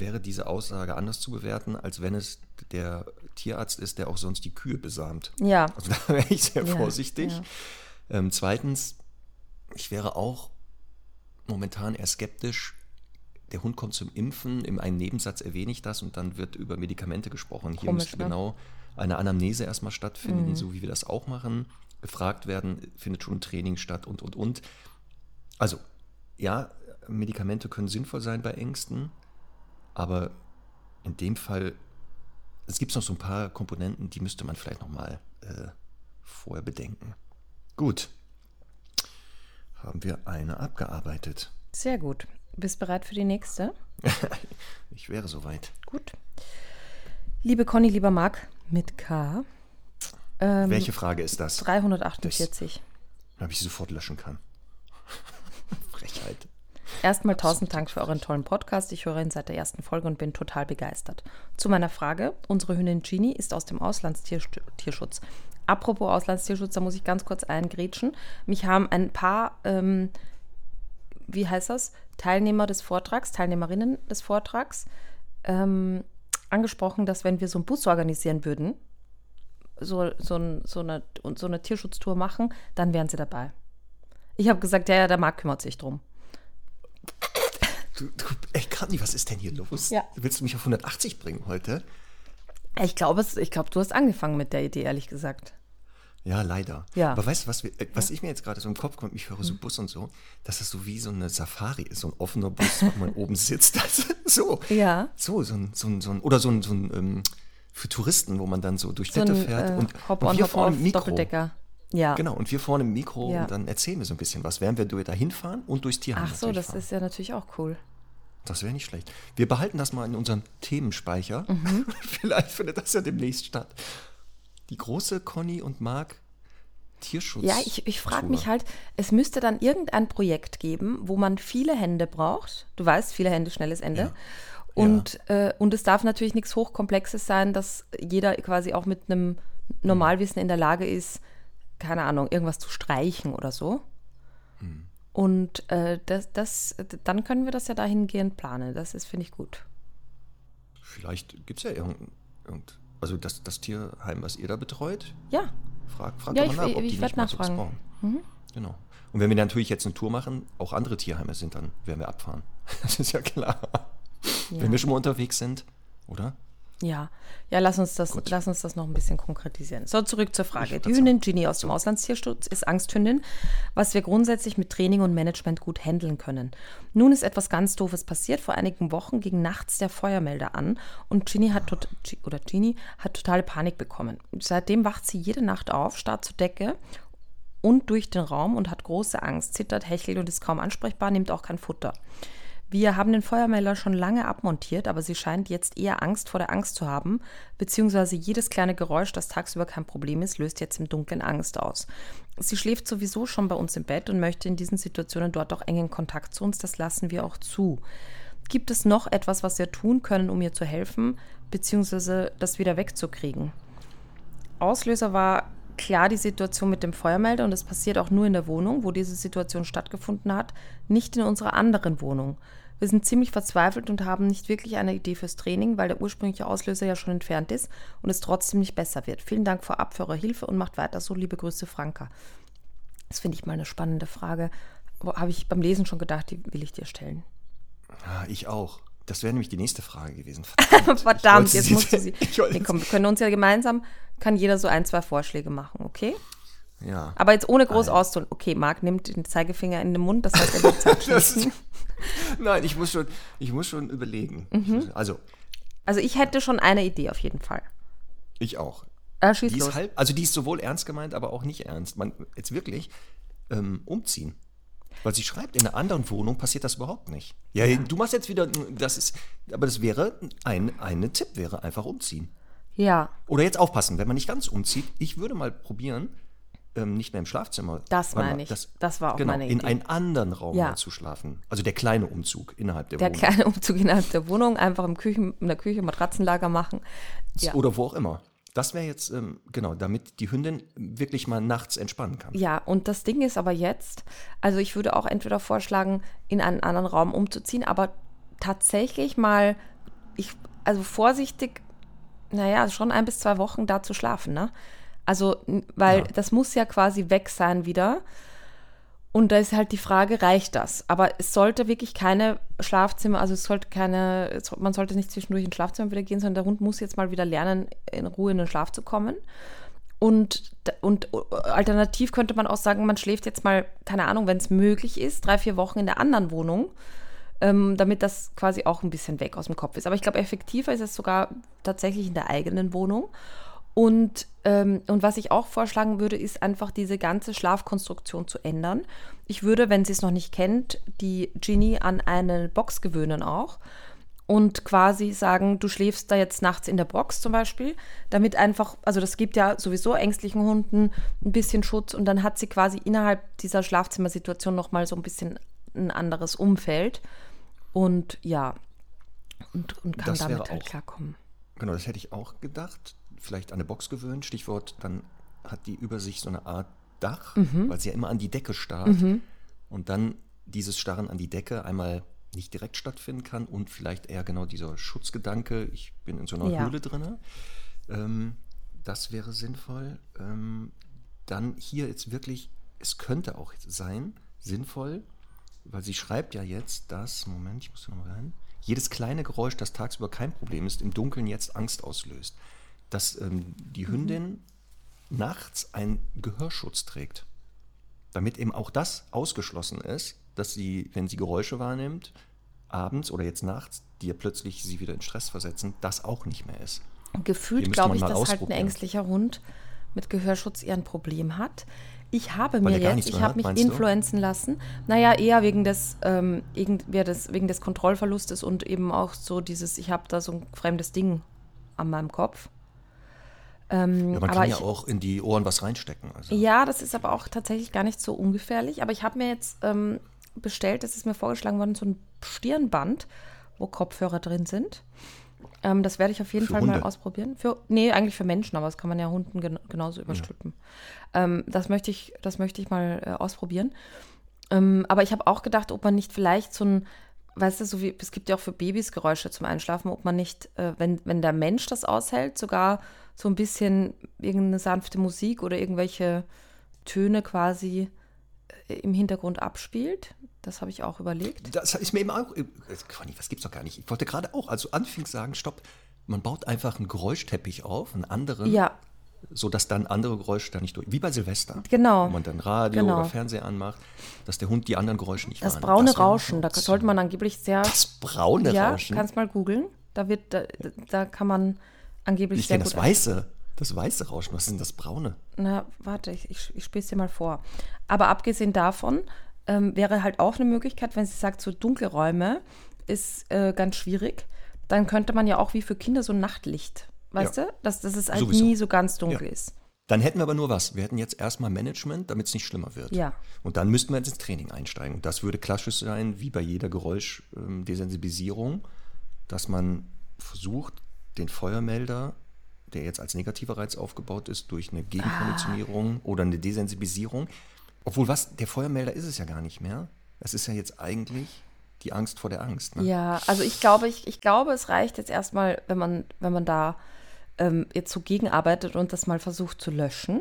wäre diese Aussage anders zu bewerten, als wenn es der Tierarzt ist, der auch sonst die Kühe besamt. Ja. Also da wäre ich sehr Ja, vorsichtig. ja. Ähm, zweitens, ich wäre auch momentan eher skeptisch. Der Hund kommt zum Impfen, in einem Nebensatz erwähne ich das und dann wird über Medikamente gesprochen. Hier Komisch, müsste ne? genau eine Anamnese erstmal stattfinden, so wie wir das auch machen. Gefragt werden, findet schon ein Training statt und, und, und. Also, ja, Medikamente können sinnvoll sein bei Ängsten, aber in dem Fall, es gibt noch so ein paar Komponenten, die müsste man vielleicht nochmal äh, vorher bedenken. Gut, haben wir eine abgearbeitet. Sehr gut. Bist bereit für die nächste? Ich wäre soweit. Gut. Liebe Conny, lieber Marc, mit K. Ähm, Welche Frage ist das? 348. Damit ich sie sofort löschen kann. Frechheit. Erstmal tausend Dank für euren tollen Podcast. Ich höre ihn seit der ersten Folge und bin total begeistert. Zu meiner Frage. Unsere Hündin Genie ist aus dem Auslandstierschutz. Apropos Auslandstierschutz, da muss ich ganz kurz eingrätschen. Mich haben ein paar, ähm, wie heißt das, Teilnehmer des Vortrags, Teilnehmerinnen des Vortrags, ähm, angesprochen, dass wenn wir so einen Bus organisieren würden, so, so, ein, so, eine, so eine Tierschutztour machen, dann wären sie dabei. Ich habe gesagt, ja, ja, der Marc kümmert sich drum. Du, du, ey, Kani, was ist denn hier los? Ja. Willst du mich auf 180 bringen heute? Ich glaube, ich glaube, du hast angefangen mit der Idee, ehrlich gesagt. Ja, leider. Ja. Aber weißt du, was, wir, äh, was ich mir jetzt gerade so im Kopf kommt, ich höre Hm. so Bus und so, dass es so wie so eine Safari ist, so ein offener Bus, wo man oben sitzt. Das, so. Ja. So, so ein, so ein, so ein oder so ein, so ein ähm, für Touristen, wo man dann so durch So Städte ein fährt äh, und, und Hop vorne Mikro. Doppeldecker. Ja. Genau, und wir vorne im Mikro Ja. und dann erzählen wir so ein bisschen was, während wir da hinfahren und durchs Tierheim Ach so, das fahren. ist ja natürlich auch cool. Das wäre nicht schlecht. Wir behalten das mal in unserem Themenspeicher. Mhm. Vielleicht findet das ja demnächst statt. Die große Conny und Marc Tierschutz. Ja, ich, ich frage mich halt, es müsste dann irgendein Projekt geben, wo man viele Hände braucht. Du weißt, viele Hände, schnelles Ende. Ja. Und, äh, und es darf natürlich nichts Hochkomplexes sein, dass jeder quasi auch mit einem Normalwissen in der Lage ist, keine Ahnung, irgendwas zu streichen oder so. Hm. Und äh, das, das, dann können wir das ja dahingehend planen. Das ist, finde ich, gut. Vielleicht gibt es ja irgendein. Irgend, also das, das Tierheim, was ihr da betreut, Ja, frag, frag Ja, doch ich- nach, ob ich die werd nicht mal sowas nachfragen. Mhm. brauchen. Genau. Und wenn wir natürlich jetzt eine Tour machen, auch andere Tierheime sind, dann werden wir abfahren. Das ist ja klar. Wenn wir schon mal unterwegs sind, oder? Ja, ja, lass uns das, lass uns das noch ein bisschen konkretisieren. So, zurück zur Frage. Die Hündin Ginny aus dem Auslandstierschutz ist Angsthündin, was wir grundsätzlich mit Training und Management gut handeln können. Nun ist etwas ganz Doofes passiert. Vor einigen Wochen ging nachts der Feuermelder an und Ginny hat, tot, oder Ginny hat totale Panik bekommen. Seitdem wacht sie jede Nacht auf, starrt zur Decke und durch den Raum und hat große Angst, zittert, hechelt und ist kaum ansprechbar, nimmt auch kein Futter. Wir haben den Feuermelder schon lange abmontiert, aber sie scheint jetzt eher Angst vor der Angst zu haben, beziehungsweise jedes kleine Geräusch, das tagsüber kein Problem ist, löst jetzt im Dunkeln Angst aus. Sie schläft sowieso schon bei uns im Bett und möchte in diesen Situationen dort auch engen Kontakt zu uns, das lassen wir auch zu. Gibt es noch etwas, was wir tun können, um ihr zu helfen, beziehungsweise das wieder wegzukriegen? Auslöser war klar die Situation mit dem Feuermelder und es passiert auch nur in der Wohnung, wo diese Situation stattgefunden hat, nicht in unserer anderen Wohnung. Wir sind ziemlich verzweifelt und haben nicht wirklich eine Idee fürs Training, weil der ursprüngliche Auslöser ja schon entfernt ist und es trotzdem nicht besser wird. Vielen Dank vorab für eure Hilfe und macht weiter so. Liebe Grüße, Franka. Das finde ich mal eine spannende Frage. Habe ich beim Lesen schon gedacht, die will ich dir stellen. Ja, ich auch. Das wäre nämlich die nächste Frage gewesen. Verdammt, Verdammt, jetzt sie- musst du sie. Nee, komm, wir können uns ja gemeinsam, kann jeder so ein, zwei Vorschläge machen, okay? Ja. Aber jetzt ohne groß auszutun. Okay, Marc nimmt den Zeigefinger in den Mund, das heißt, er wird schließen. Nein, ich muss schon, ich muss schon überlegen. Mhm. Also, Also ich hätte schon eine Idee auf jeden Fall. ich auch. Äh, schieß Die los. ist halb, also die ist sowohl ernst gemeint, aber auch nicht ernst. Man, jetzt wirklich, ähm, umziehen. Weil sie schreibt, in einer anderen Wohnung passiert das überhaupt nicht. Ja, du machst jetzt wieder, das ist, aber das wäre ein, ein Tipp, wäre einfach umziehen. Ja, Oder jetzt aufpassen, wenn man nicht ganz umzieht. Ich würde mal probieren, ähm, nicht mehr im Schlafzimmer. Das meine mal, ich. Das war auch genau, meine in Idee. einen anderen Raum Ja. zu schlafen. Also der kleine Umzug innerhalb der, der Wohnung. kleine Umzug innerhalb der Wohnung, einfach im Küchen, in der Küche Matratzenlager machen. Ja. Oder wo auch immer. Das wäre jetzt, ähm, genau, damit die Hündin wirklich mal nachts entspannen kann. Ja, und das Ding ist aber jetzt, also ich würde auch entweder vorschlagen, in einen anderen Raum umzuziehen, aber tatsächlich mal, ich, also vorsichtig, naja, schon ein bis zwei Wochen da zu schlafen, ne? Also, weil Ja. das muss ja quasi weg sein wieder. Und da ist halt die Frage, reicht das? Aber es sollte wirklich keine Schlafzimmer, also es sollte keine, man sollte nicht zwischendurch ins Schlafzimmer wieder gehen, sondern der Hund muss jetzt mal wieder lernen, in Ruhe in den Schlaf zu kommen. Und, und alternativ könnte man auch sagen, man schläft jetzt mal, keine Ahnung, wenn es möglich ist, drei, vier Wochen in der anderen Wohnung, ähm, damit das quasi auch ein bisschen weg aus dem Kopf ist. Aber ich glaube, effektiver ist es sogar tatsächlich in der eigenen Wohnung. Und, ähm, und was ich auch vorschlagen würde, ist einfach diese ganze Schlafkonstruktion zu ändern. Ich würde, wenn sie es noch nicht kennt, die Ginny an eine Box gewöhnen auch und quasi sagen, du schläfst da jetzt nachts in der Box zum Beispiel, damit einfach, also das gibt ja sowieso ängstlichen Hunden ein bisschen Schutz und dann hat sie quasi innerhalb dieser Schlafzimmersituation nochmal so ein bisschen ein anderes Umfeld und ja, und, und kann Das damit halt klarkommen. Genau, das hätte ich auch gedacht. Vielleicht an eine Box gewöhnt. Stichwort, dann hat die über sich so eine Art Dach, Mhm. weil sie ja immer an die Decke starrt. Und dann dieses Starren an die Decke einmal nicht direkt stattfinden kann und vielleicht eher genau dieser Schutzgedanke, ich bin in so einer Ja. Höhle drin. Ähm, das wäre sinnvoll. Ähm, dann hier jetzt wirklich, es könnte auch sein, sinnvoll, weil sie schreibt ja jetzt, dass, Moment, ich muss da noch rein, jedes kleine Geräusch, das tagsüber kein Problem ist, im Dunkeln jetzt Angst auslöst. Dass ähm, die Hündin nachts einen Gehörschutz trägt. Damit eben auch das ausgeschlossen ist, dass sie, wenn sie Geräusche wahrnimmt, abends oder jetzt nachts, die ja plötzlich sie wieder in Stress versetzen, das auch nicht mehr ist. Gefühlt glaube ich, dass halt ein ängstlicher Hund mit Gehörschutz eher ein Problem hat. Ich habe Weil mir jetzt, ich habe mich meinst du? influenzen lassen. Naja, eher wegen des, ähm, des, wegen des Kontrollverlustes und eben auch so dieses, ich habe da so ein fremdes Ding an meinem Kopf. Ähm, Ja, man kann ja ich, auch in die Ohren was reinstecken. Also. ja, das ist aber auch tatsächlich gar nicht so ungefährlich. Aber ich habe mir jetzt ähm, bestellt, das ist mir vorgeschlagen worden, so ein Stirnband, wo Kopfhörer drin sind. Ähm, das werde ich auf jeden Für Fall mal Hunde? ausprobieren. Für, nee, eigentlich für Menschen, aber das kann man ja Hunden gen genauso überstülpen. Ähm, das, möchte ich, das möchte ich mal äh, ausprobieren. Ähm, aber ich habe auch gedacht, ob man nicht vielleicht so ein, weißt du, so wie, es gibt ja auch für Babys Geräusche zum Einschlafen, ob man nicht, äh, wenn, wenn der Mensch das aushält, sogar so ein bisschen irgendeine sanfte Musik oder irgendwelche Töne quasi äh, im Hintergrund abspielt. Das habe ich auch überlegt. Das ist mir eben auch. äh, das gibt's doch gar nicht. Ich wollte gerade auch, als du anfingst, sagen, stopp, man baut einfach einen Geräuschteppich auf, einen anderen, Ja, sodass dann andere Geräusche da nicht durch. Wie bei Silvester. Genau. Wo man dann Radio Genau. oder Fernseher anmacht, dass der Hund die anderen Geräusche nicht das braune Das Rauschen, da sollte man angeblich sehr. Das braune ja, Rauschen. kannst mal googeln. Da wird, da, da kann man angeblich ich sehr kenne gut das weiße. Das weiße Rauschen. Was ist denn das braune? Na, warte, ich, ich, ich spiele es dir mal vor. Aber abgesehen davon ähm, wäre halt auch eine Möglichkeit, wenn sie sagt, so dunkle Räume ist äh, ganz schwierig, dann könnte man ja auch wie für Kinder so ein Nachtlicht, weißt Ja. du? Dass, dass es halt Sowieso. nie so ganz dunkel Ja. ist. Dann hätten wir aber nur was. Wir hätten jetzt erstmal Management, damit es nicht schlimmer wird. Ja. Und dann müssten wir jetzt ins Training einsteigen. Und das würde klassisch sein, wie bei jeder Geräuschdesensibilisierung, dass man versucht, den Feuermelder, der jetzt als negativer Reiz aufgebaut ist, durch eine Gegenkonditionierung oder eine Desensibilisierung. Obwohl was, der Feuermelder ist es ja gar nicht mehr. Es ist ja jetzt eigentlich die Angst vor der Angst. Ne? Ja, also ich glaube, ich, ich glaube, es reicht jetzt erstmal, wenn man, wenn man da ähm, jetzt so gegenarbeitet und das mal versucht zu löschen.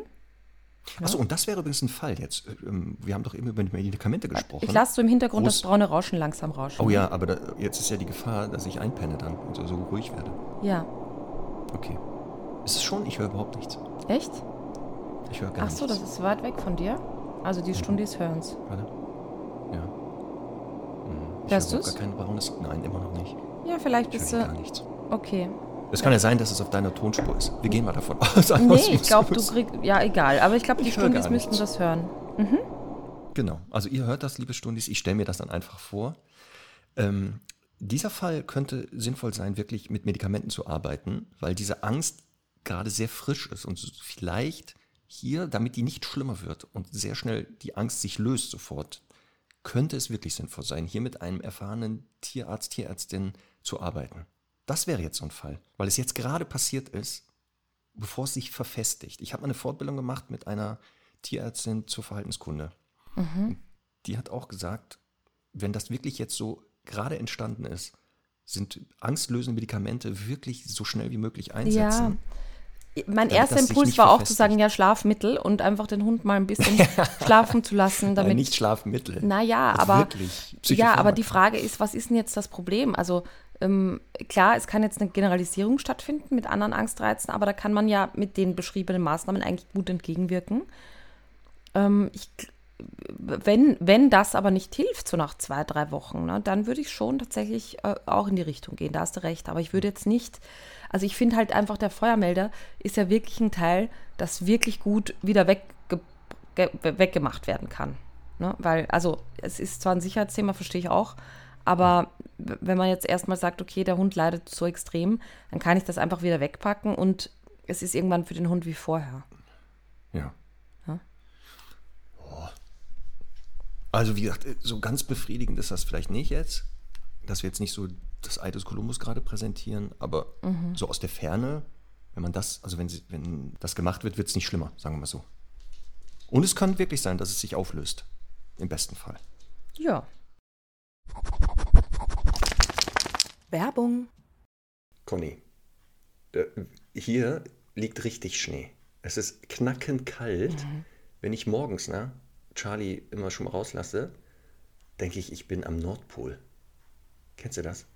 Achso, und das wäre übrigens ein Fall jetzt. Ähm, Wir haben doch eben über die Medikamente gesprochen. Ich lasse so im Hintergrund das Groß- braune Rauschen langsam rauschen. Oh ja, aber da, jetzt ist ja die Gefahr, dass ich einpenne dann und so, so ruhig werde. Ja. Okay. Ist es schon? Ich höre überhaupt nichts. Echt? Ich höre gar Ach so, das nichts. ist weit weg von dir. Also die Stunde des Hörens. Warte. Ja. Hm, Ich Hörst höre du's? gar kein braunes. Nein, immer noch nicht. Ja, vielleicht Ich bist du. gar nichts. Okay. Es kann ja sein, dass es auf deiner Tonspur ist. Wir gehen mal davon aus. Nee, ich glaube, du kriegst. Ja, egal. Aber ich glaube, die Ich Stundis müssten das hören. Genau. Also ihr hört das, liebe Stundis. Ich stelle mir das dann einfach vor. Ähm, dieser Fall könnte sinnvoll sein, wirklich mit Medikamenten zu arbeiten, weil diese Angst gerade sehr frisch ist und vielleicht hier, damit die nicht schlimmer wird und sehr schnell die Angst sich löst sofort, könnte es wirklich sinnvoll sein, hier mit einem erfahrenen Tierarzt, Tierärztin zu arbeiten. Das wäre jetzt so ein Fall, weil es jetzt gerade passiert ist, bevor es sich verfestigt. Ich habe mal eine Fortbildung gemacht mit einer Tierärztin zur Verhaltenskunde. Mhm. Die hat auch gesagt, wenn das wirklich jetzt so gerade entstanden ist, sind angstlösende Medikamente wirklich so schnell wie möglich einsetzen. Ja mein erster Impuls war auch zu sagen, ja, Schlafmittel und einfach den Hund mal ein bisschen schlafen zu lassen. Damit, Nein, nicht Schlafmittel. Naja, also aber, ja, aber die Frage ist, was ist denn jetzt das Problem? Also ähm, klar, es kann jetzt eine Generalisierung stattfinden mit anderen Angstreizen, aber da kann man ja mit den beschriebenen Maßnahmen eigentlich gut entgegenwirken. Ähm, ich, wenn, wenn das aber nicht hilft, so nach zwei, drei Wochen, ne, dann würde ich schon tatsächlich äh, auch in die Richtung gehen. Da hast du recht. Aber ich würde jetzt nicht also ich finde halt einfach, der Feuermelder ist ja wirklich ein Teil, das wirklich gut wieder wegge weggemacht werden kann. Ne? Weil, also es ist zwar ein Sicherheitsthema, verstehe ich auch, aber wenn man jetzt erstmal sagt, okay, der Hund leidet so extrem, dann kann ich das einfach wieder wegpacken und es ist irgendwann für den Hund wie vorher. Ja. ja? Also wie gesagt, so ganz befriedigend ist das vielleicht nicht jetzt, dass wir jetzt nicht so das Ei des Kolumbus gerade präsentieren, aber mhm. so aus der Ferne, wenn man das, also wenn, sie, wenn das gemacht wird, wird es nicht schlimmer, sagen wir mal so. Und es kann wirklich sein, dass es sich auflöst. Im besten Fall. Ja. Werbung. Conny, hier liegt richtig Schnee. Es ist knackend kalt. Mhm. Wenn ich morgens, ne, Charlie immer schon rauslasse, denke ich, ich bin am Nordpol. Kennst du das?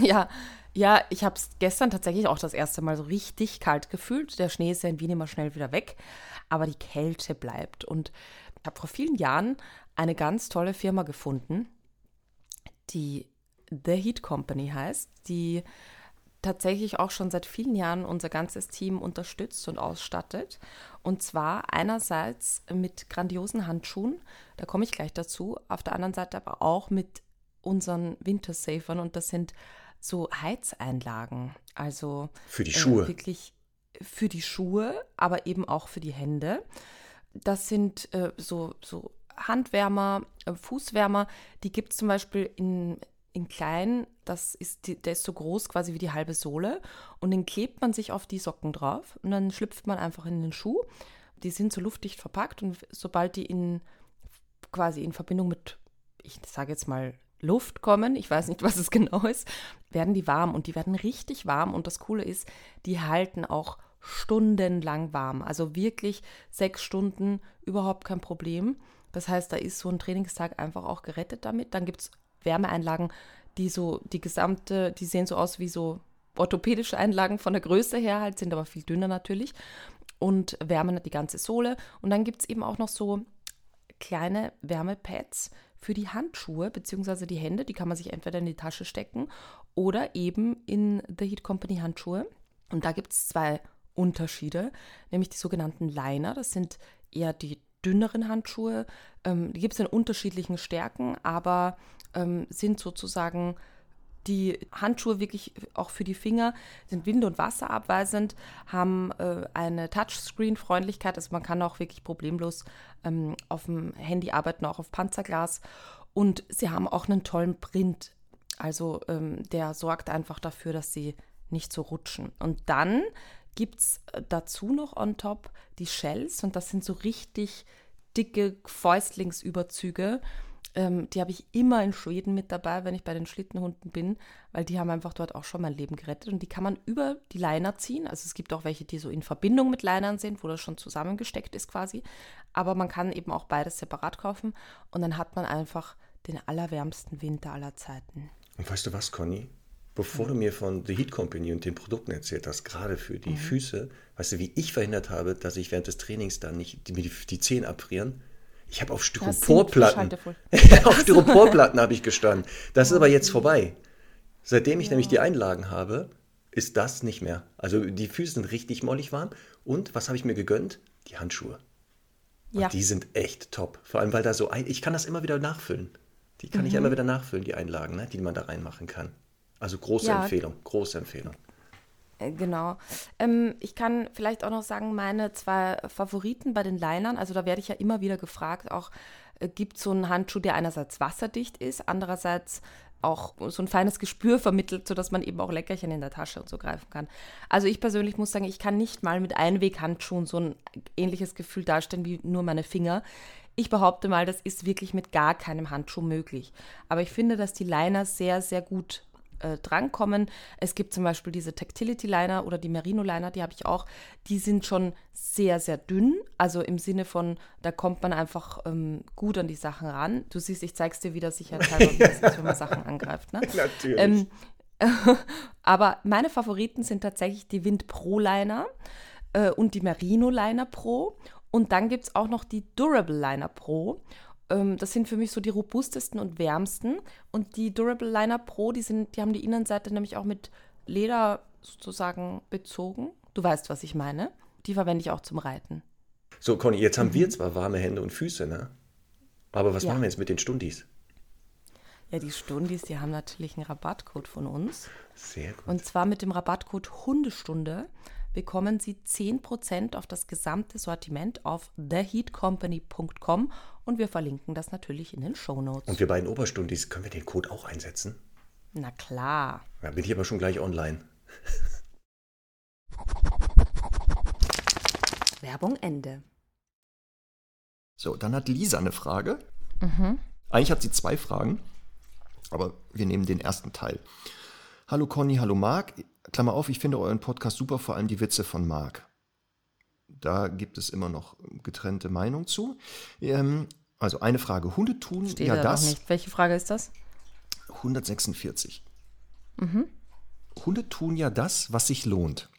Ja, ja, ich habe es gestern tatsächlich auch das erste Mal so richtig kalt gefühlt. Der Schnee ist ja in Wien immer schnell wieder weg, aber die Kälte bleibt. Und ich habe vor vielen Jahren eine ganz tolle Firma gefunden, die The Heat Company heißt, die tatsächlich auch schon seit vielen Jahren unser ganzes Team unterstützt und ausstattet. Und zwar einerseits mit grandiosen Handschuhen, da komme ich gleich dazu, auf der anderen Seite aber auch mit unseren Wintersafern und das sind so Heizeinlagen. Also für die Schuhe. Äh, wirklich für die Schuhe, aber eben auch für die Hände. Das sind äh, so, so Handwärmer, äh, Fußwärmer, die gibt es zum Beispiel in, in klein, das ist der ist so groß quasi wie die halbe Sohle und den klebt man sich auf die Socken drauf und dann schlüpft man einfach in den Schuh. Die sind so luftdicht verpackt und sobald die in quasi in Verbindung mit, ich sage jetzt mal Luft kommen, ich weiß nicht, was es genau ist, werden die warm und die werden richtig warm. Und das Coole ist, die halten auch stundenlang warm. Also wirklich sechs Stunden, überhaupt kein Problem. Das heißt, da ist so ein Trainingstag einfach auch gerettet damit. Dann gibt es Wärmeeinlagen, die so die gesamte, die sehen so aus wie so orthopädische Einlagen von der Größe her halt, sind aber viel dünner natürlich und wärmen die ganze Sohle. Und dann gibt es eben auch noch so kleine Wärmepads, für die Handschuhe bzw. die Hände. Die kann man sich entweder in die Tasche stecken oder eben in The Heat Company Handschuhe. Und da gibt es zwei Unterschiede, nämlich die sogenannten Liner. Das sind eher die dünneren Handschuhe. Ähm, die gibt es in unterschiedlichen Stärken, aber ähm, sind sozusagen die Handschuhe wirklich auch für die Finger sind wind- und wasserabweisend, haben äh, eine Touchscreen-Freundlichkeit, also man kann auch wirklich problemlos ähm, auf dem Handy arbeiten, auch auf Panzerglas. Und sie haben auch einen tollen Print, also ähm, der sorgt einfach dafür, dass sie nicht so rutschen. Und dann gibt es äh, dazu noch on top die Shells und das sind so richtig dicke Fäustlingsüberzüge ähm, die habe ich immer in Schweden mit dabei, wenn ich bei den Schlittenhunden bin, weil die haben einfach dort auch schon mein Leben gerettet. Und die kann man über die Leiner ziehen. Also es gibt auch welche, die so in Verbindung mit Leinern sind, wo das schon zusammengesteckt ist quasi. Aber man kann eben auch beides separat kaufen und dann hat man einfach den allerwärmsten Winter aller Zeiten. Und weißt du was, Conny? Bevor du mir von The Heat Company und den Produkten erzählt hast, gerade für die mhm. Füße, weißt du, wie ich verhindert habe, dass ich während des Trainings dann nicht die, die, die Zehen abfrieren? Ich habe auf Styroporplatten. auf Styroporplatten habe ich gestanden. Das ist aber jetzt vorbei. Seitdem ich ja. nämlich die Einlagen habe, ist das nicht mehr. Also die Füße sind richtig mollig warm. Und was habe ich mir gegönnt? Die Handschuhe. Ja. Und die sind echt top. Vor allem, weil da so ein, ich kann das immer wieder nachfüllen. Die kann mhm. ich immer wieder nachfüllen, die Einlagen, ne, die man da reinmachen kann. Also große ja. Empfehlung, große Empfehlung. Äh, genau. Ähm, ich kann vielleicht auch noch sagen, meine zwei Favoriten bei den Linern, also da werde ich ja immer wieder gefragt, auch äh, gibt es so einen Handschuh, der einerseits wasserdicht ist, andererseits auch so ein feines Gespür vermittelt, sodass man eben auch Leckerchen in der Tasche und so greifen kann. Also ich persönlich muss sagen, ich kann nicht mal mit Einweghandschuhen so ein ähnliches Gefühl darstellen wie nur meine Finger. Ich behaupte mal, das ist wirklich mit gar keinem Handschuh möglich. Aber ich finde, dass die Liner sehr, sehr gut äh, drankommen. Es gibt zum Beispiel diese Tactility Liner oder die Merino Liner, die habe ich auch. Die sind schon sehr, sehr dünn. Also im Sinne von, da kommt man einfach ähm, gut an die Sachen ran. Du siehst, ich zeige es dir wieder sicherheitshalber, wie das ist, wenn man Sachen angreift. Ne? Natürlich. Ähm, aber meine Favoriten sind tatsächlich die Wind Pro Liner äh, und die Merino Liner Pro. Und dann gibt es auch noch die Durable Liner Pro. Ähm, das sind für mich so die robustesten und wärmsten. Und die Durable Liner Pro, die, sind, die haben die Innenseite nämlich auch mit Leder sozusagen bezogen. Du weißt, was ich meine. Die verwende ich auch zum Reiten. So, Conny, jetzt haben mhm. wir zwar warme Hände und Füße, ne? Aber was ja. machen wir jetzt mit den Stundis? Ja, die Stundis, die haben natürlich einen Rabattcode von uns. Sehr gut. Und zwar mit dem Rabattcode Hundestunde bekommen Sie 10% auf das gesamte Sortiment auf theheatcompany.com und wir verlinken das natürlich in den Show Notes. Und wir beiden Oberstundis, können wir den Code auch einsetzen? Na klar. Da bin ich aber schon gleich online. Werbung Ende. So, dann hat Lisa eine Frage. Mhm. Eigentlich hat sie zwei Fragen, aber wir nehmen den ersten Teil. Hallo Conny, hallo Marc. Klammer auf, ich finde euren Podcast super, vor allem die Witze von Marc. Da gibt es immer noch getrennte Meinungen zu. Ähm, also eine Frage. Hunde tun Steht ja da das. Nicht. Welche Frage ist das? 146. Mhm. Hunde tun ja das, was sich lohnt.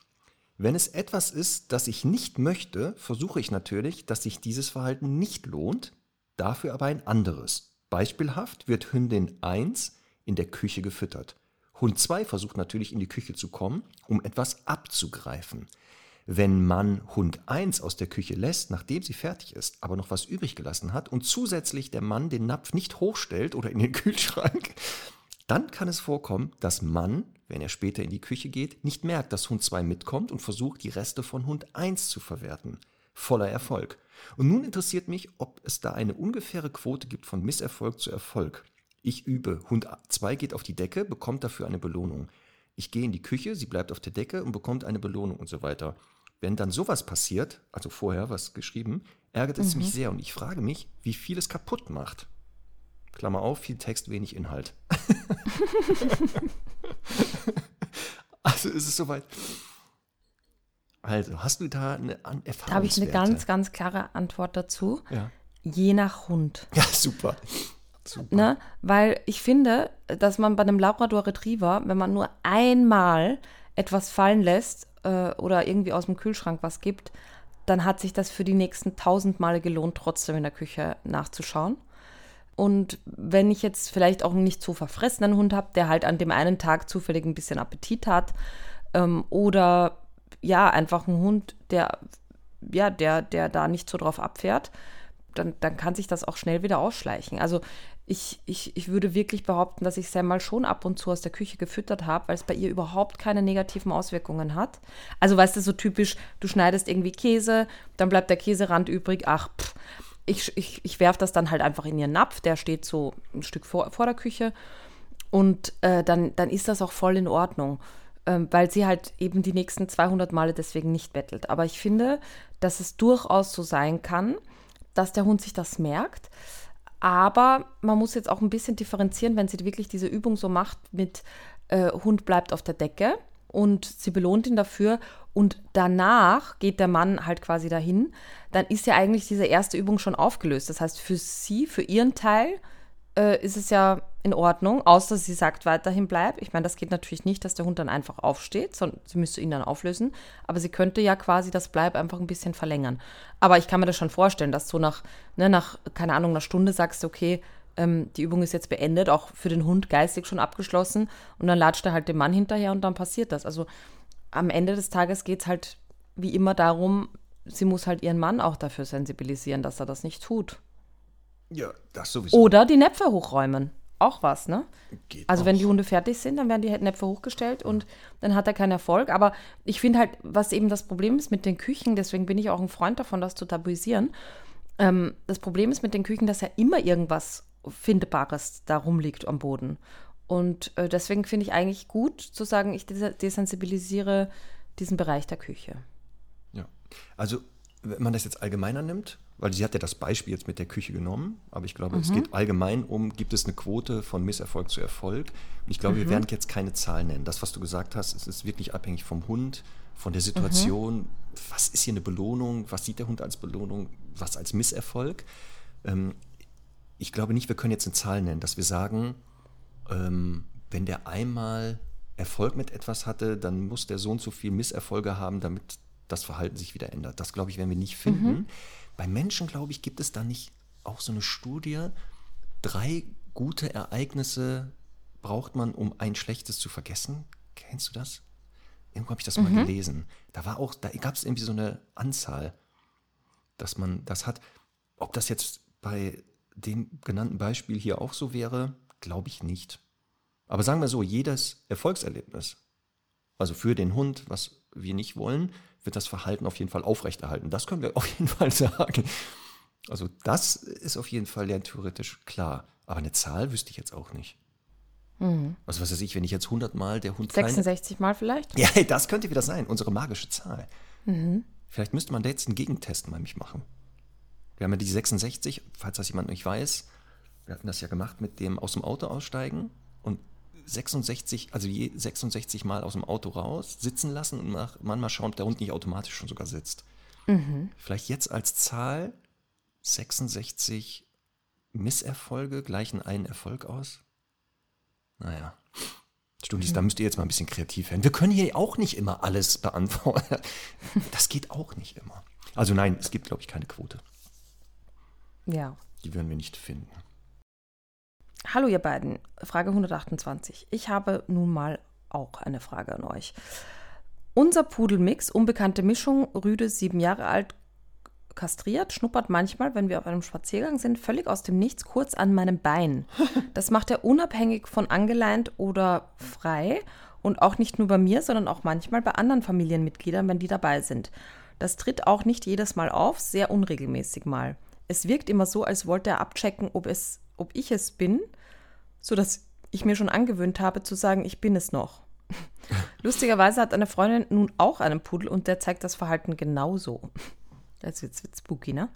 Wenn es etwas ist, das ich nicht möchte, versuche ich natürlich, dass sich dieses Verhalten nicht lohnt, dafür aber ein anderes. Beispielhaft wird Hündin 1 in der Küche gefüttert. Hund 2 versucht natürlich in die Küche zu kommen, um etwas abzugreifen. Wenn man Hund 1 aus der Küche lässt, nachdem sie fertig ist, aber noch was übrig gelassen hat und zusätzlich der Mann den Napf nicht hochstellt oder in den Kühlschrank, dann kann es vorkommen, dass Mann, wenn er später in die Küche geht, nicht merkt, dass Hund 2 mitkommt und versucht, die Reste von Hund 1 zu verwerten. Voller Erfolg. Und nun interessiert mich, ob es da eine ungefähre Quote gibt von Misserfolg zu Erfolg. Ich übe. Hund 2 geht auf die Decke, bekommt dafür eine Belohnung. Ich gehe in die Küche, sie bleibt auf der Decke und bekommt eine Belohnung und so weiter. Wenn dann sowas passiert, also vorher was geschrieben, ärgert es mhm. mich sehr und ich frage mich, wie viel es kaputt macht. Klammer auf, viel Text, wenig Inhalt. also ist es soweit. Also, hast du da eine Erfahrung? Da habe ich eine ganz, ganz klare Antwort dazu. Ja. Je nach Hund. Ja, super. Super. Ne? Weil ich finde, dass man bei einem Labrador Retriever, wenn man nur einmal etwas fallen lässt äh, oder irgendwie aus dem Kühlschrank was gibt, dann hat sich das für die nächsten tausend Male gelohnt, trotzdem in der Küche nachzuschauen. Und wenn ich jetzt vielleicht auch einen nicht so verfressenen Hund habe, der halt an dem einen Tag zufällig ein bisschen Appetit hat, ähm, oder ja, einfach ein Hund, der, ja, der, der da nicht so drauf abfährt, dann, dann kann sich das auch schnell wieder ausschleichen. Also ich, ich, ich würde wirklich behaupten, dass ich Sam mal schon ab und zu aus der Küche gefüttert habe, weil es bei ihr überhaupt keine negativen Auswirkungen hat. Also weißt du, so typisch, du schneidest irgendwie Käse, dann bleibt der Käserand übrig, ach, pff, ich, ich, ich werfe das dann halt einfach in ihren Napf, der steht so ein Stück vor, vor der Küche und äh, dann, dann ist das auch voll in Ordnung, ähm, weil sie halt eben die nächsten 200 Male deswegen nicht bettelt. Aber ich finde, dass es durchaus so sein kann, dass der Hund sich das merkt. Aber man muss jetzt auch ein bisschen differenzieren, wenn sie wirklich diese Übung so macht mit äh, Hund bleibt auf der Decke und sie belohnt ihn dafür und danach geht der Mann halt quasi dahin, dann ist ja eigentlich diese erste Übung schon aufgelöst. Das heißt, für sie, für ihren Teil äh, ist es ja in Ordnung, außer sie sagt weiterhin bleib. Ich meine, das geht natürlich nicht, dass der Hund dann einfach aufsteht, sondern sie müsste ihn dann auflösen. Aber sie könnte ja quasi das Bleib einfach ein bisschen verlängern. Aber ich kann mir das schon vorstellen, dass du nach, ne, nach, keine Ahnung, einer Stunde sagst, okay, ähm, die Übung ist jetzt beendet, auch für den Hund geistig schon abgeschlossen. Und dann latscht er halt dem Mann hinterher und dann passiert das. Also am Ende des Tages geht es halt wie immer darum, sie muss halt ihren Mann auch dafür sensibilisieren, dass er das nicht tut. Ja, das sowieso. Oder die Näpfe hochräumen. Auch was, ne? Geht also wenn auch. die Hunde fertig sind, dann werden die Näpfe hochgestellt und dann hat er keinen Erfolg. Aber ich finde halt, was eben das Problem ist mit den Küchen, deswegen bin ich auch ein Freund davon, das zu tabuisieren. Ähm, das Problem ist mit den Küchen, dass ja immer irgendwas Findbares da rumliegt am Boden. Und äh, deswegen finde ich eigentlich gut zu sagen, ich des desensibilisiere diesen Bereich der Küche. Ja. Also, wenn man das jetzt allgemeiner nimmt, weil sie hat ja das Beispiel jetzt mit der Küche genommen, aber ich glaube, es geht allgemein um, gibt es eine Quote von Misserfolg zu Erfolg? Und ich glaube, wir werden jetzt keine Zahl nennen. Das, was du gesagt hast, es ist wirklich abhängig vom Hund, von der Situation. Was ist hier eine Belohnung? Was sieht der Hund als Belohnung? Was als Misserfolg? Ähm, ich glaube nicht, wir können jetzt eine Zahl nennen, dass wir sagen, ähm, wenn der einmal Erfolg mit etwas hatte, dann muss der so und so viel Misserfolge haben, damit das Verhalten sich wieder ändert. Das, glaube ich, werden wir nicht finden. Bei Menschen, glaube ich, gibt es da nicht auch so eine Studie, drei gute Ereignisse braucht man, um ein schlechtes zu vergessen. Kennst du das? Irgendwo habe ich das mal gelesen. Da war auch, da gab es irgendwie so eine Anzahl, dass man das hat. Ob das jetzt bei dem genannten Beispiel hier auch so wäre, glaube ich nicht. Aber sagen wir so, jedes Erfolgserlebnis, also für den Hund, was wir nicht wollen, wird das Verhalten auf jeden Fall aufrechterhalten. Das können wir auf jeden Fall sagen. Also das ist auf jeden Fall ja theoretisch klar. Aber eine Zahl wüsste ich jetzt auch nicht. Also was weiß ich, wenn ich jetzt 100 Mal der Hund klein... 66 Mal vielleicht? Ja, das könnte wieder sein, unsere magische Zahl. Vielleicht müsste man da jetzt einen Gegentest mal mich machen. Wir haben ja die 66, falls das jemand nicht weiß. Wir hatten das ja gemacht mit dem aus dem Auto aussteigen und 66, also je 66 Mal aus dem Auto raus, sitzen lassen und nach, manchmal schauen, ob der Hund nicht automatisch schon sogar sitzt. Vielleicht jetzt als Zahl 66 Misserfolge gleichen einen Erfolg aus? Naja. Studis, da müsst ihr jetzt mal ein bisschen kreativ werden. Wir können hier auch nicht immer alles beantworten. Das geht auch nicht immer. Also nein, es gibt, glaube ich, keine Quote. Ja. Die würden wir nicht finden. Hallo ihr beiden, Frage 128. Ich habe nun mal auch eine Frage an euch. Unser Pudelmix, unbekannte Mischung, Rüde, sieben Jahre alt, kastriert, schnuppert manchmal, wenn wir auf einem Spaziergang sind, völlig aus dem Nichts kurz an meinem Bein. Das macht er unabhängig von angeleint oder frei und auch nicht nur bei mir, sondern auch manchmal bei anderen Familienmitgliedern, wenn die dabei sind. Das tritt auch nicht jedes Mal auf, sehr unregelmäßig mal. Es wirkt immer so, als wollte er abchecken, ob, es, ob ich es bin, sodass ich mir schon angewöhnt habe zu sagen, ich bin es noch. Lustigerweise hat eine Freundin nun auch einen Pudel und der zeigt das Verhalten genauso. Jetzt wird's, wird's spooky, ne?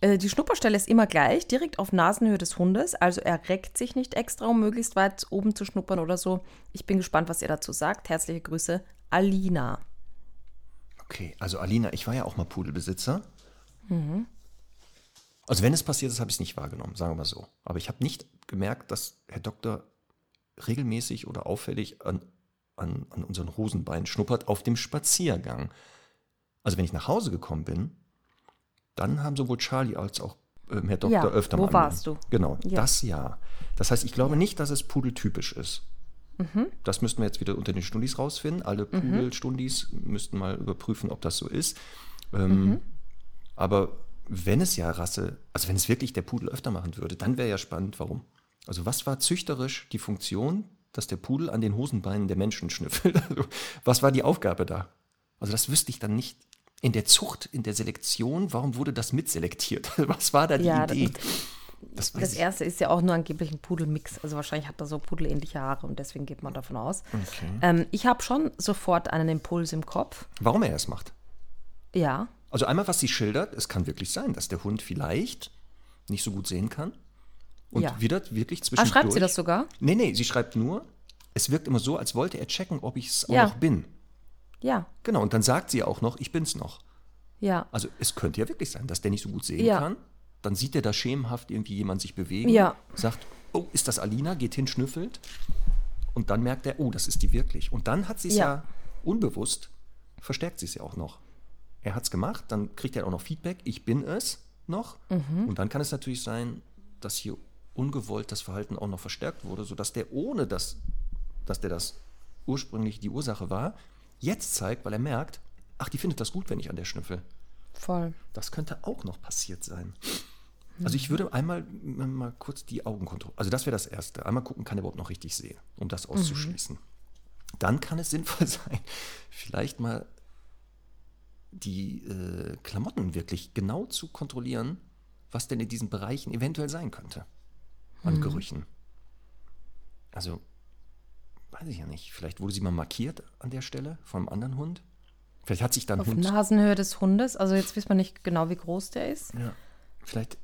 Äh, Die Schnupperstelle ist immer gleich, direkt auf Nasenhöhe des Hundes. Also er reckt sich nicht extra, um möglichst weit oben zu schnuppern oder so. Ich bin gespannt, was ihr dazu sagt. Herzliche Grüße, Alina. Okay, also Alina, ich war ja auch mal Pudelbesitzer. Also wenn es passiert ist, habe ich es nicht wahrgenommen, sagen wir mal so. Aber ich habe nicht gemerkt, dass Herr Doktor regelmäßig oder auffällig an, an, an unseren Hosenbeinen schnuppert auf dem Spaziergang. Also wenn ich nach Hause gekommen bin, dann haben sowohl Charlie als auch ähm, Herr Doktor Ja, öfter wo mal. an warst du? Genau, Ja. das ja. Das heißt, ich glaube nicht, dass es pudeltypisch ist. Mhm. Das müssten wir jetzt wieder unter den Stundis rausfinden. Alle Pudelstundis müssten mal überprüfen, ob das so ist. Ähm, Mhm. Aber wenn es ja Rasse, also wenn es wirklich der Pudel öfter machen würde, dann wäre ja spannend, warum. Also was war züchterisch die Funktion, dass der Pudel an den Hosenbeinen der Menschen schnüffelt? Also, was war die Aufgabe da? Also das wüsste ich dann nicht. In der Zucht, in der Selektion, warum wurde das mitselektiert? Was war da die Ja, Idee? das- Das Das erste ist ja auch nur angeblich ein Pudelmix. Also wahrscheinlich hat er so pudelähnliche Haare und deswegen geht man davon aus. Okay. Ähm, ich habe schon sofort einen Impuls im Kopf. Warum er es macht? Ja. Also einmal, was sie schildert, es kann wirklich sein, dass der Hund vielleicht nicht so gut sehen kann. Und Ja. wieder wirklich Ah, zwischendurch. schreibt sie das sogar? Nee, nee, sie schreibt nur, es wirkt immer so, als wollte er checken, ob ich es auch Ja. noch bin. Ja. Genau, und dann sagt sie auch noch, ich bin's noch. Ja. Also es könnte ja wirklich sein, dass der nicht so gut sehen Ja. kann. Dann sieht er da schemenhaft irgendwie jemand sich bewegen. Ja. Sagt, oh, ist das Alina? Geht hin, schnüffelt. Und dann merkt er, oh, das ist die wirklich. Und dann hat sie es ja. Ja. unbewusst, verstärkt sie es ja auch noch. Er hat es gemacht, dann kriegt er auch noch Feedback, ich bin es noch. Mhm. Und dann kann es natürlich sein, dass hier ungewollt das Verhalten auch noch verstärkt wurde, sodass der ohne das, dass der das ursprünglich die Ursache war, jetzt zeigt, weil er merkt, ach, die findet das gut, wenn ich an der schnüffel. Voll. Das könnte auch noch passiert sein. Also ich würde einmal mal kurz die Augen kontrollieren. Also das wäre das Erste. Einmal gucken, kann er überhaupt noch richtig sehen, um das auszuschließen. Dann kann es sinnvoll sein, vielleicht mal die äh, Klamotten wirklich genau zu kontrollieren, was denn in diesen Bereichen eventuell sein könnte an Gerüchen. Also, weiß ich ja nicht. Vielleicht wurde sie mal markiert an der Stelle von einem anderen Hund. Vielleicht hat sich dann Auf Hund. Nasenhöhe des Hundes. Also jetzt wissen wir nicht genau, wie groß der ist. Ja. Vielleicht,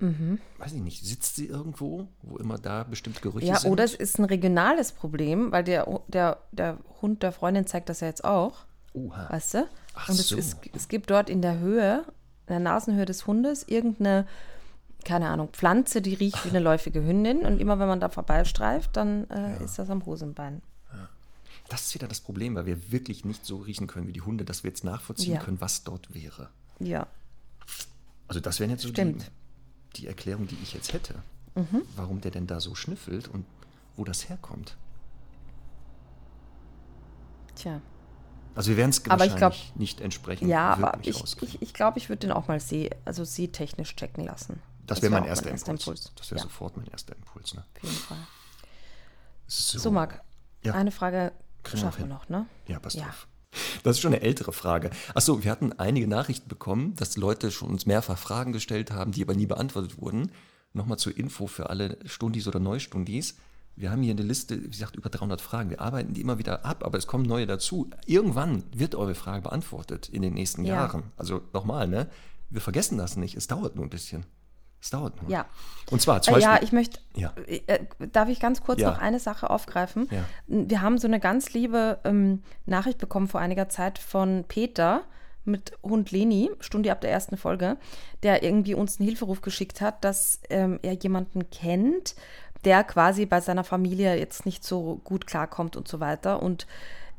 weiß ich nicht, sitzt sie irgendwo, wo immer da bestimmte Gerüche Ja, sind? oder es ist ein regionales Problem, weil der, der, der Hund der Freundin zeigt das ja jetzt auch, Oha. weißt du? Ach Und es, so. ist, es gibt dort in der Höhe, in der Nasenhöhe des Hundes, irgendeine, keine Ahnung, Pflanze, die riecht wie eine läufige Hündin. Und immer wenn man da vorbeistreift, dann äh, ist das am Hosenbein. Das ist wieder das Problem, weil wir wirklich nicht so riechen können wie die Hunde, dass wir jetzt nachvollziehen Ja. können, was dort wäre. Ja, Also das wären jetzt so die. Mhm. die Erklärung, die ich jetzt hätte. Warum der denn da so schnüffelt und wo das herkommt. tja. Also wir werden es wahrscheinlich glaub- nicht entsprechend Ja, aber ich, ich, ich glaube, ich würde den auch mal seh, also sehtechnisch checken lassen. das wäre wär mein auch erster Impuls. Das wäre ja, sofort mein erster Impuls. Ne? auf jeden Fall. So, So, Marc, Ja. eine Frage Kriegen schaffen wir noch, ne? Ja, passt Ja. auf. Das ist schon eine ältere Frage. Achso, wir hatten einige Nachrichten bekommen, dass Leute schon uns mehrfach Fragen gestellt haben, die aber nie beantwortet wurden. Nochmal zur Info für alle Stundis oder Neustundis. Wir haben hier eine Liste, wie gesagt, über 300 Fragen. Wir arbeiten die immer wieder ab, aber es kommen neue dazu. Irgendwann wird eure Frage beantwortet in den nächsten Ja. Jahren. Also nochmal, ne? Wir vergessen das nicht. Es dauert nur ein bisschen. Es dauert nur. Ja. Und zwar zum Äh, Beispiel. ja, ich möchte, Ja. äh, darf ich ganz kurz Ja. noch eine Sache aufgreifen? Ja. Wir haben so eine ganz liebe ähm, Nachricht bekommen vor einiger Zeit von Peter mit Hund Leni, Stunde ab der ersten Folge, der irgendwie uns einen Hilferuf geschickt hat, dass ähm, er jemanden kennt, der quasi bei seiner Familie jetzt nicht so gut klarkommt und so weiter. Und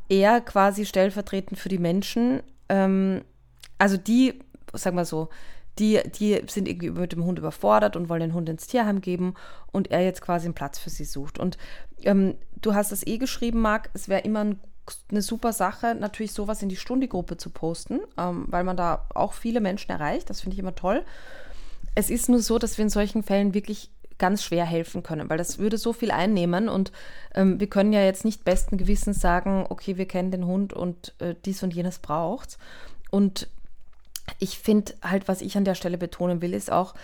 er quasi stellvertretend für die Menschen, ähm, also die, sag mal so, die, die sind irgendwie mit dem Hund überfordert und wollen den Hund ins Tierheim geben und er jetzt quasi einen Platz für sie sucht. Und ähm, du hast das eh geschrieben, Marc, es wäre immer ein, eine super Sache, natürlich sowas in die Stundi-Gruppe zu posten, ähm, weil man da auch viele Menschen erreicht. Das finde ich immer toll. Es ist nur so, dass wir in solchen Fällen wirklich ganz schwer helfen können, weil das würde so viel einnehmen und ähm, wir können ja jetzt nicht besten Gewissens sagen, okay, wir kennen den Hund und äh, dies und jenes braucht. Und ich finde halt, was ich an der Stelle betonen will, ist auch,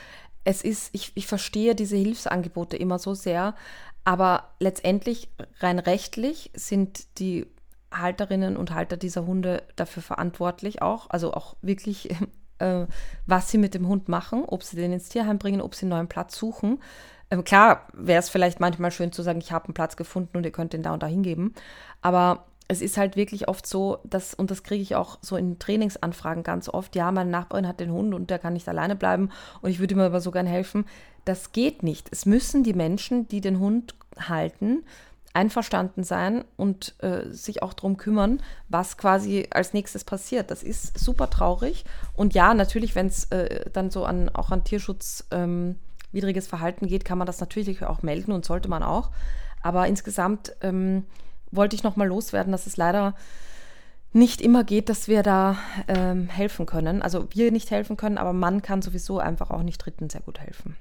es ist, ich, ich verstehe diese Hilfsangebote immer so sehr, aber letztendlich rein rechtlich sind die Halterinnen und Halter dieser Hunde dafür verantwortlich auch, also auch wirklich, äh, was sie mit dem Hund machen, ob sie den ins Tierheim bringen, ob sie einen neuen Platz suchen. Ähm, klar wäre es vielleicht manchmal schön zu sagen, ich habe einen Platz gefunden und ihr könnt den da und da hingeben, aber es ist halt wirklich oft so, dass, und das kriege ich auch so in Trainingsanfragen ganz oft, ja, meine Nachbarin hat den Hund und der kann nicht alleine bleiben und ich würde ihm aber so gern helfen. Das geht nicht. Es müssen die Menschen, die den Hund halten, einverstanden sein und äh, sich auch darum kümmern, was quasi als nächstes passiert. Das ist super traurig. Und ja, natürlich, wenn es äh, dann so an auch an Tierschutz ähm, Verhalten geht, kann man das natürlich auch melden und sollte man auch. Aber insgesamt ähm, wollte ich noch mal loswerden, dass es leider nicht immer geht, dass wir da ähm, helfen können. Also wir nicht helfen können, aber man kann sowieso einfach auch nicht Dritten sehr gut helfen.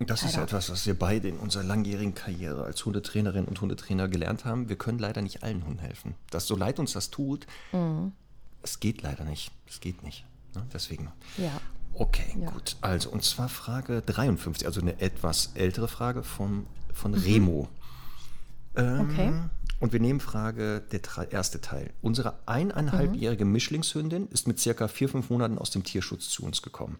Das ist etwas, was wir beide in unserer langjährigen Karriere als Hundetrainerin und Hundetrainer gelernt haben. Wir können leider nicht allen Hunden helfen. Das, so leid uns das tut, Mhm. es geht leider nicht. Es geht nicht. Ne? Deswegen. Ja. Okay, Ja. gut. Also, und zwar Frage 53, also eine etwas ältere Frage vom, von Mhm. Remo. Ähm, Okay. Und wir nehmen Frage, der erste Teil. Unsere Mhm. eineinhalbjährige Mischlingshündin ist mit circa vier, fünf Monaten aus dem Tierschutz zu uns gekommen.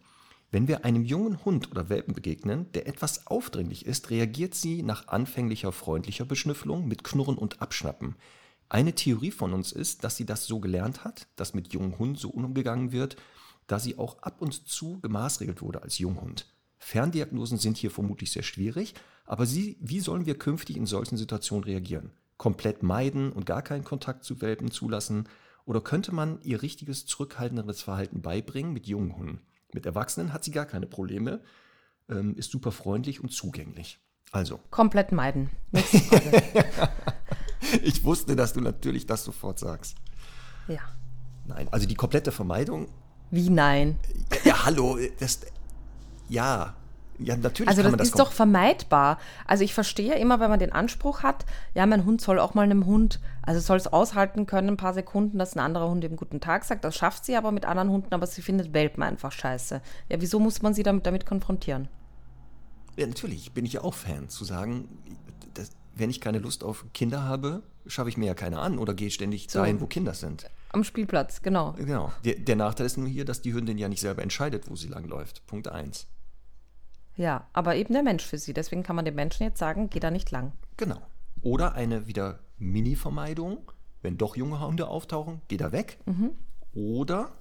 Wenn wir einem jungen Hund oder Welpen begegnen, der etwas aufdringlich ist, reagiert sie nach anfänglicher freundlicher Beschnüffelung mit Knurren und Abschnappen. Eine Theorie von uns ist, dass sie das so gelernt hat, dass mit jungen Hunden so umgegangen wird, da sie auch ab und zu gemaßregelt wurde als Junghund. Ferndiagnosen sind hier vermutlich sehr schwierig, aber sie, wie sollen wir künftig in solchen Situationen reagieren? Komplett meiden und gar keinen Kontakt zu Welpen zulassen? Oder könnte man ihr richtiges, zurückhaltenderes Verhalten beibringen mit jungen Hunden? Mit Erwachsenen hat sie gar keine Probleme, ähm, ist super freundlich und zugänglich. Also, Komplett meiden. Ich wusste, dass du natürlich das sofort sagst. ja. Nein, also die komplette Vermeidung Wie nein? Ja, ja hallo, das, ja, ja, natürlich also das, das ist doch vermeidbar. Also ich verstehe immer, wenn man den Anspruch hat, ja, mein Hund soll auch mal einem Hund, also soll es aushalten können, ein paar Sekunden, dass ein anderer Hund eben guten Tag sagt. Das schafft sie aber mit anderen Hunden, aber sie findet Welpen einfach scheiße. Ja, wieso muss man sie damit, damit konfrontieren? Ja, natürlich bin ich ja auch Fan, zu sagen, dass, wenn ich keine Lust auf Kinder habe, schaffe ich mir ja keine an oder gehe ständig So. dahin, wo Kinder sind. Am Spielplatz, genau. Genau. Der, der Nachteil ist nur hier, dass die Hündin ja nicht selber entscheidet, wo sie langläuft. Punkt eins. Ja, aber eben der Mensch für sie. Deswegen kann man dem Menschen jetzt sagen, geh da nicht lang. Genau. Oder eine wieder Mini-Vermeidung, wenn doch junge Hunde auftauchen, geh da weg. Oder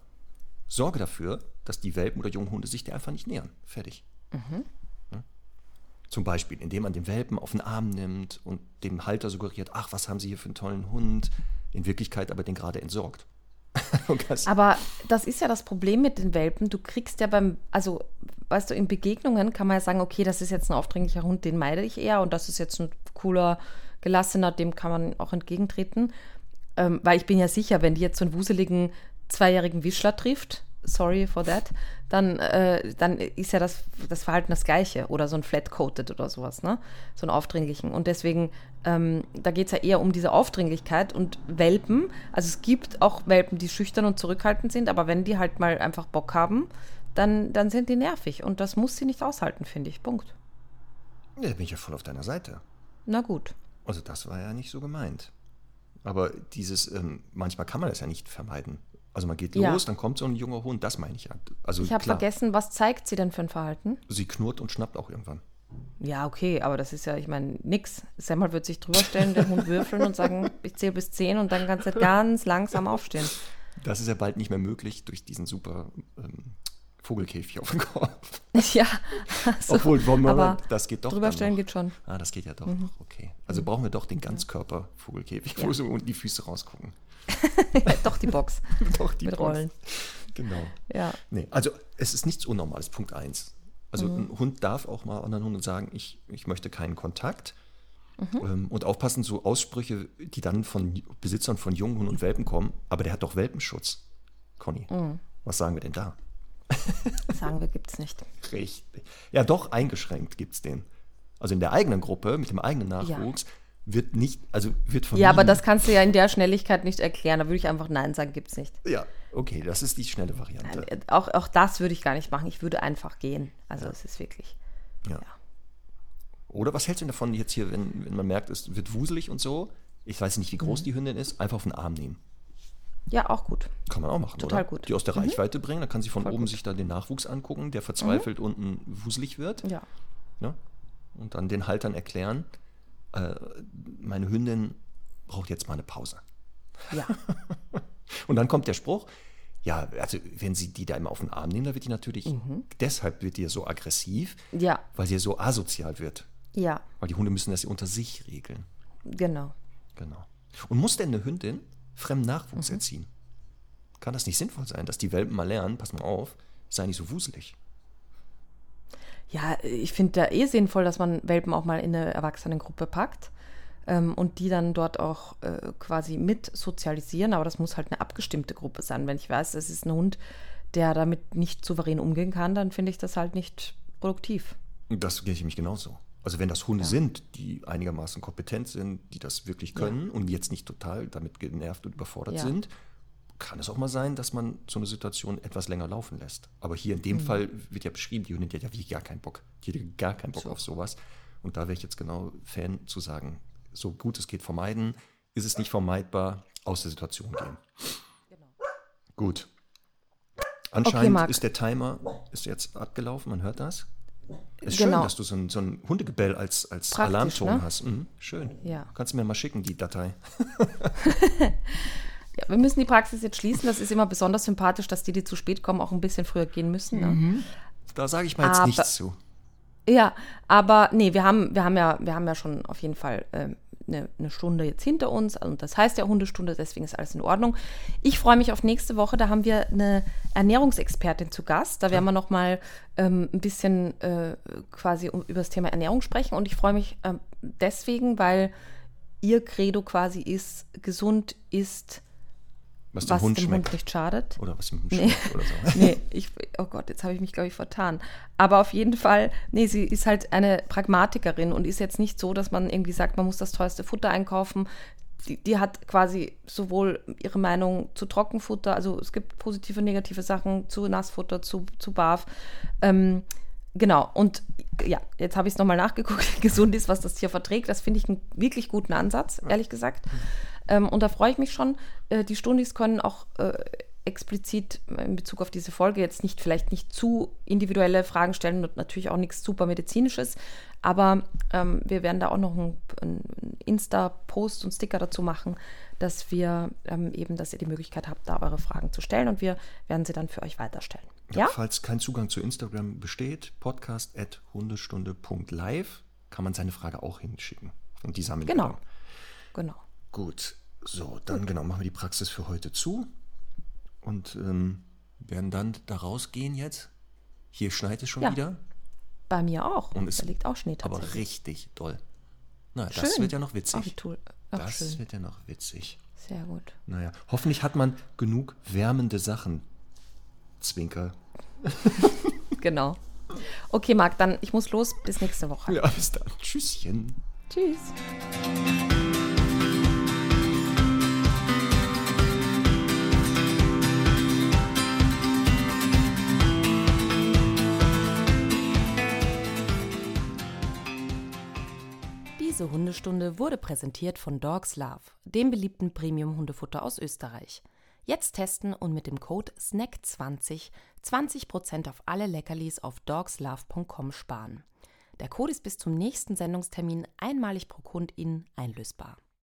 sorge dafür, dass die Welpen oder jungen Hunde sich dir einfach nicht nähern. Fertig. Ja? Zum Beispiel, indem man den Welpen auf den Arm nimmt und dem Halter suggeriert, ach, was haben Sie hier für einen tollen Hund, in Wirklichkeit aber den gerade entsorgt. Das- Aber das ist ja das Problem mit den Welpen. Du kriegst ja beim, also, weißt du, in Begegnungen kann man ja sagen, okay, das ist jetzt ein aufdringlicher Hund, den meide ich eher und das ist jetzt ein cooler, gelassener, dem kann man auch entgegentreten. Ähm, weil ich bin ja sicher, wenn die jetzt so einen wuseligen zweijährigen Wischler trifft, sorry for that, dann, äh, dann ist ja das, das Verhalten das gleiche. Oder so ein Flat-Coated oder sowas, ne? So einen aufdringlichen. Und deswegen, ähm, da geht es ja eher um diese Aufdringlichkeit und Welpen. Also es gibt auch Welpen, die schüchtern und zurückhaltend sind, aber wenn die halt mal einfach Bock haben, dann, dann sind die nervig. Und das muss sie nicht aushalten, finde ich. Punkt. ja, da bin ich ja voll auf deiner Seite. Na gut. Also das war ja nicht so gemeint. Aber dieses, ähm, manchmal kann man das ja nicht vermeiden. Also man geht Ja. los, dann kommt so ein junger Hund, das meine ich ja. Also Ich habe vergessen, was zeigt sie denn für ein Verhalten? sie knurrt und schnappt auch irgendwann. Ja, okay, aber das ist ja, ich meine, nix. Semmel wird sich drüber stellen, den Hund würfeln und sagen, ich zähle bis zehn und dann kannst du ganz langsam aufstehen. Das ist ja bald nicht mehr möglich durch diesen super ähm, Vogelkäfig auf dem Kopf. Ja, also, Obwohl, mal, das geht doch. drüber dann stellen noch. geht schon. Ah, das geht ja doch noch, okay. Also brauchen wir doch den Ganzkörper-Vogelkäfig, wo Ja. so unten die Füße rausgucken. Ja, doch die Box doch, die mit Box. Rollen. Genau. Ja. Nee, also es ist nichts Unnormales, Punkt eins. Also Mhm. ein Hund darf auch mal anderen Hunden sagen, ich, ich möchte keinen Kontakt. Mhm. Ähm, und aufpassen, so Aussprüche, die dann von Besitzern von jungen Hunden und Welpen kommen, aber der hat doch Welpenschutz. Conny, Mhm. was sagen wir denn da? Sagen wir, gibt's nicht. Richtig. Ja, doch, eingeschränkt gibt es den. Also in der eigenen Gruppe, mit dem eigenen Nachwuchs, wird nicht, also wird vermieden. Ja, aber das kannst du ja in der Schnelligkeit nicht erklären. Da würde ich einfach Nein sagen, gibt's nicht. Ja, okay, das ist die schnelle Variante. Äh, Auch, auch das würde ich gar nicht machen. Ich würde einfach gehen. Also es ist wirklich. Ja. Oder was hältst du denn davon jetzt hier, wenn, wenn man merkt, es wird wuselig und so? Ich weiß nicht, wie Mhm. groß die Hündin ist, einfach auf den Arm nehmen. Ja, auch gut. Kann man auch machen, Total oder? gut. Die aus der Reichweite bringen, dann kann sie von Voll oben gut. sich da den Nachwuchs angucken, der verzweifelt unten wuselig wird. Ja. Ne? Und dann den Haltern erklären, äh, meine Hündin braucht jetzt mal eine Pause. Ja. Und dann kommt der Spruch, ja, also wenn sie die da immer auf den Arm nehmen, dann wird die natürlich, deshalb wird die so aggressiv, Ja. weil sie so asozial wird. Ja. Weil die Hunde müssen das ja unter sich regeln. Genau. Genau. Und muss denn eine Hündin fremden Nachwuchs erziehen? Kann das nicht sinnvoll sein, dass die Welpen mal lernen, pass mal auf, sei nicht so wuselig. Ja, ich finde da eh sinnvoll, dass man Welpen auch mal in eine Erwachsenengruppe packt ähm, und die dann dort auch äh, quasi mit sozialisieren. Aber das muss halt eine abgestimmte Gruppe sein. Wenn ich weiß, es ist ein Hund, der damit nicht souverän umgehen kann, dann finde ich das halt nicht produktiv. Das gehe ich mich genauso. Also wenn das Hunde sind, die einigermaßen kompetent sind, die das wirklich können und jetzt nicht total damit genervt und überfordert Ja. sind, kann es auch mal sein, dass man so eine Situation etwas länger laufen lässt. Aber hier in Mhm. dem Fall wird ja beschrieben, die Hündin die hat ja wirklich gar keinen Bock. Die hat gar keinen Bock auf sowas. Und da wäre ich jetzt genau Fan zu sagen, so gut es geht vermeiden, ist es nicht vermeidbar, aus der Situation gehen. Gut. Anscheinend Marc. ist der Timer ist jetzt abgelaufen, man hört das. Ist schön, Genau. dass du so ein, so ein Hundegebell als, als Praktisch, Alarmton ne? hast. Mhm, schön. Ja. Kannst du mir mal schicken, die Datei. Ja, wir müssen die Praxis jetzt schließen. Das ist immer besonders sympathisch, dass die, die zu spät kommen, auch ein bisschen früher gehen müssen. Ne? Da sage ich mal jetzt Aber- nichts zu. Ja, aber nee, wir haben, wir haben ja, wir haben ja schon auf jeden Fall ähm, eine, eine Stunde jetzt hinter uns und das heißt ja Hundestunde, deswegen ist alles in Ordnung. Ich freue mich auf nächste Woche, da haben wir eine Ernährungsexpertin zu Gast. Da werden wir nochmal ähm, ein bisschen äh, quasi um, über das Thema Ernährung sprechen und ich freue mich ähm, deswegen, weil ihr Credo quasi ist, gesund ist Was dem was Hund dem schmeckt. Hund nicht schadet. Oder was dem Hund Nee. schmeckt oder so. nee, ich, oh Gott, jetzt habe ich mich, glaube ich, vertan. Aber auf jeden Fall, nee, sie ist halt eine Pragmatikerin und ist jetzt nicht so, dass man irgendwie sagt, man muss das teuerste Futter einkaufen. Die, die hat quasi sowohl ihre Meinung zu Trockenfutter, also es gibt positive und negative Sachen zu Nassfutter, zu, zu Barf. Ähm, genau, und ja, jetzt habe ich es nochmal nachgeguckt, gesund ist, was das Tier verträgt. Das finde ich einen wirklich guten Ansatz, ehrlich gesagt. Ähm, und da freue ich mich schon. Äh, die Stundis können auch äh, explizit in Bezug auf diese Folge jetzt nicht vielleicht nicht zu individuelle Fragen stellen und natürlich auch nichts super medizinisches, aber ähm, wir werden da auch noch einen, einen Insta-Post und Sticker dazu machen, dass wir ähm, eben, dass ihr die Möglichkeit habt, da eure Fragen zu stellen und wir werden sie dann für euch weiterstellen. Ja, Ja? Falls kein Zugang zu Instagram besteht, podcast.hundestunde.live kann man seine Frage auch hinschicken. Und die sammeln wir Genau. dann. Genau. Gut, so, dann genau, machen wir die Praxis für heute zu und ähm, werden dann da rausgehen jetzt. Hier schneit es schon Ja, wieder, Bei mir auch. Und es- da liegt auch Schnee aber tatsächlich. richtig doll. Na, das Schön. wird ja noch Ach, witzig. toll. Ach, Das schön. wird ja noch witzig. Sehr gut. Naja, hoffentlich hat man genug wärmende Sachen. Zwinker. Genau. Okay, Marc, dann ich muss los. Bis nächste Woche. Ja, bis dann. Tschüsschen. Tschüss. Diese Hundestunde wurde präsentiert von Dogs Love, dem beliebten Premium-Hundefutter aus Österreich. Jetzt testen und mit dem Code SNACK20 20% auf alle Leckerlis auf dogslove.com sparen. Der Code ist bis zum nächsten Sendungstermin einmalig pro Kundin einlösbar.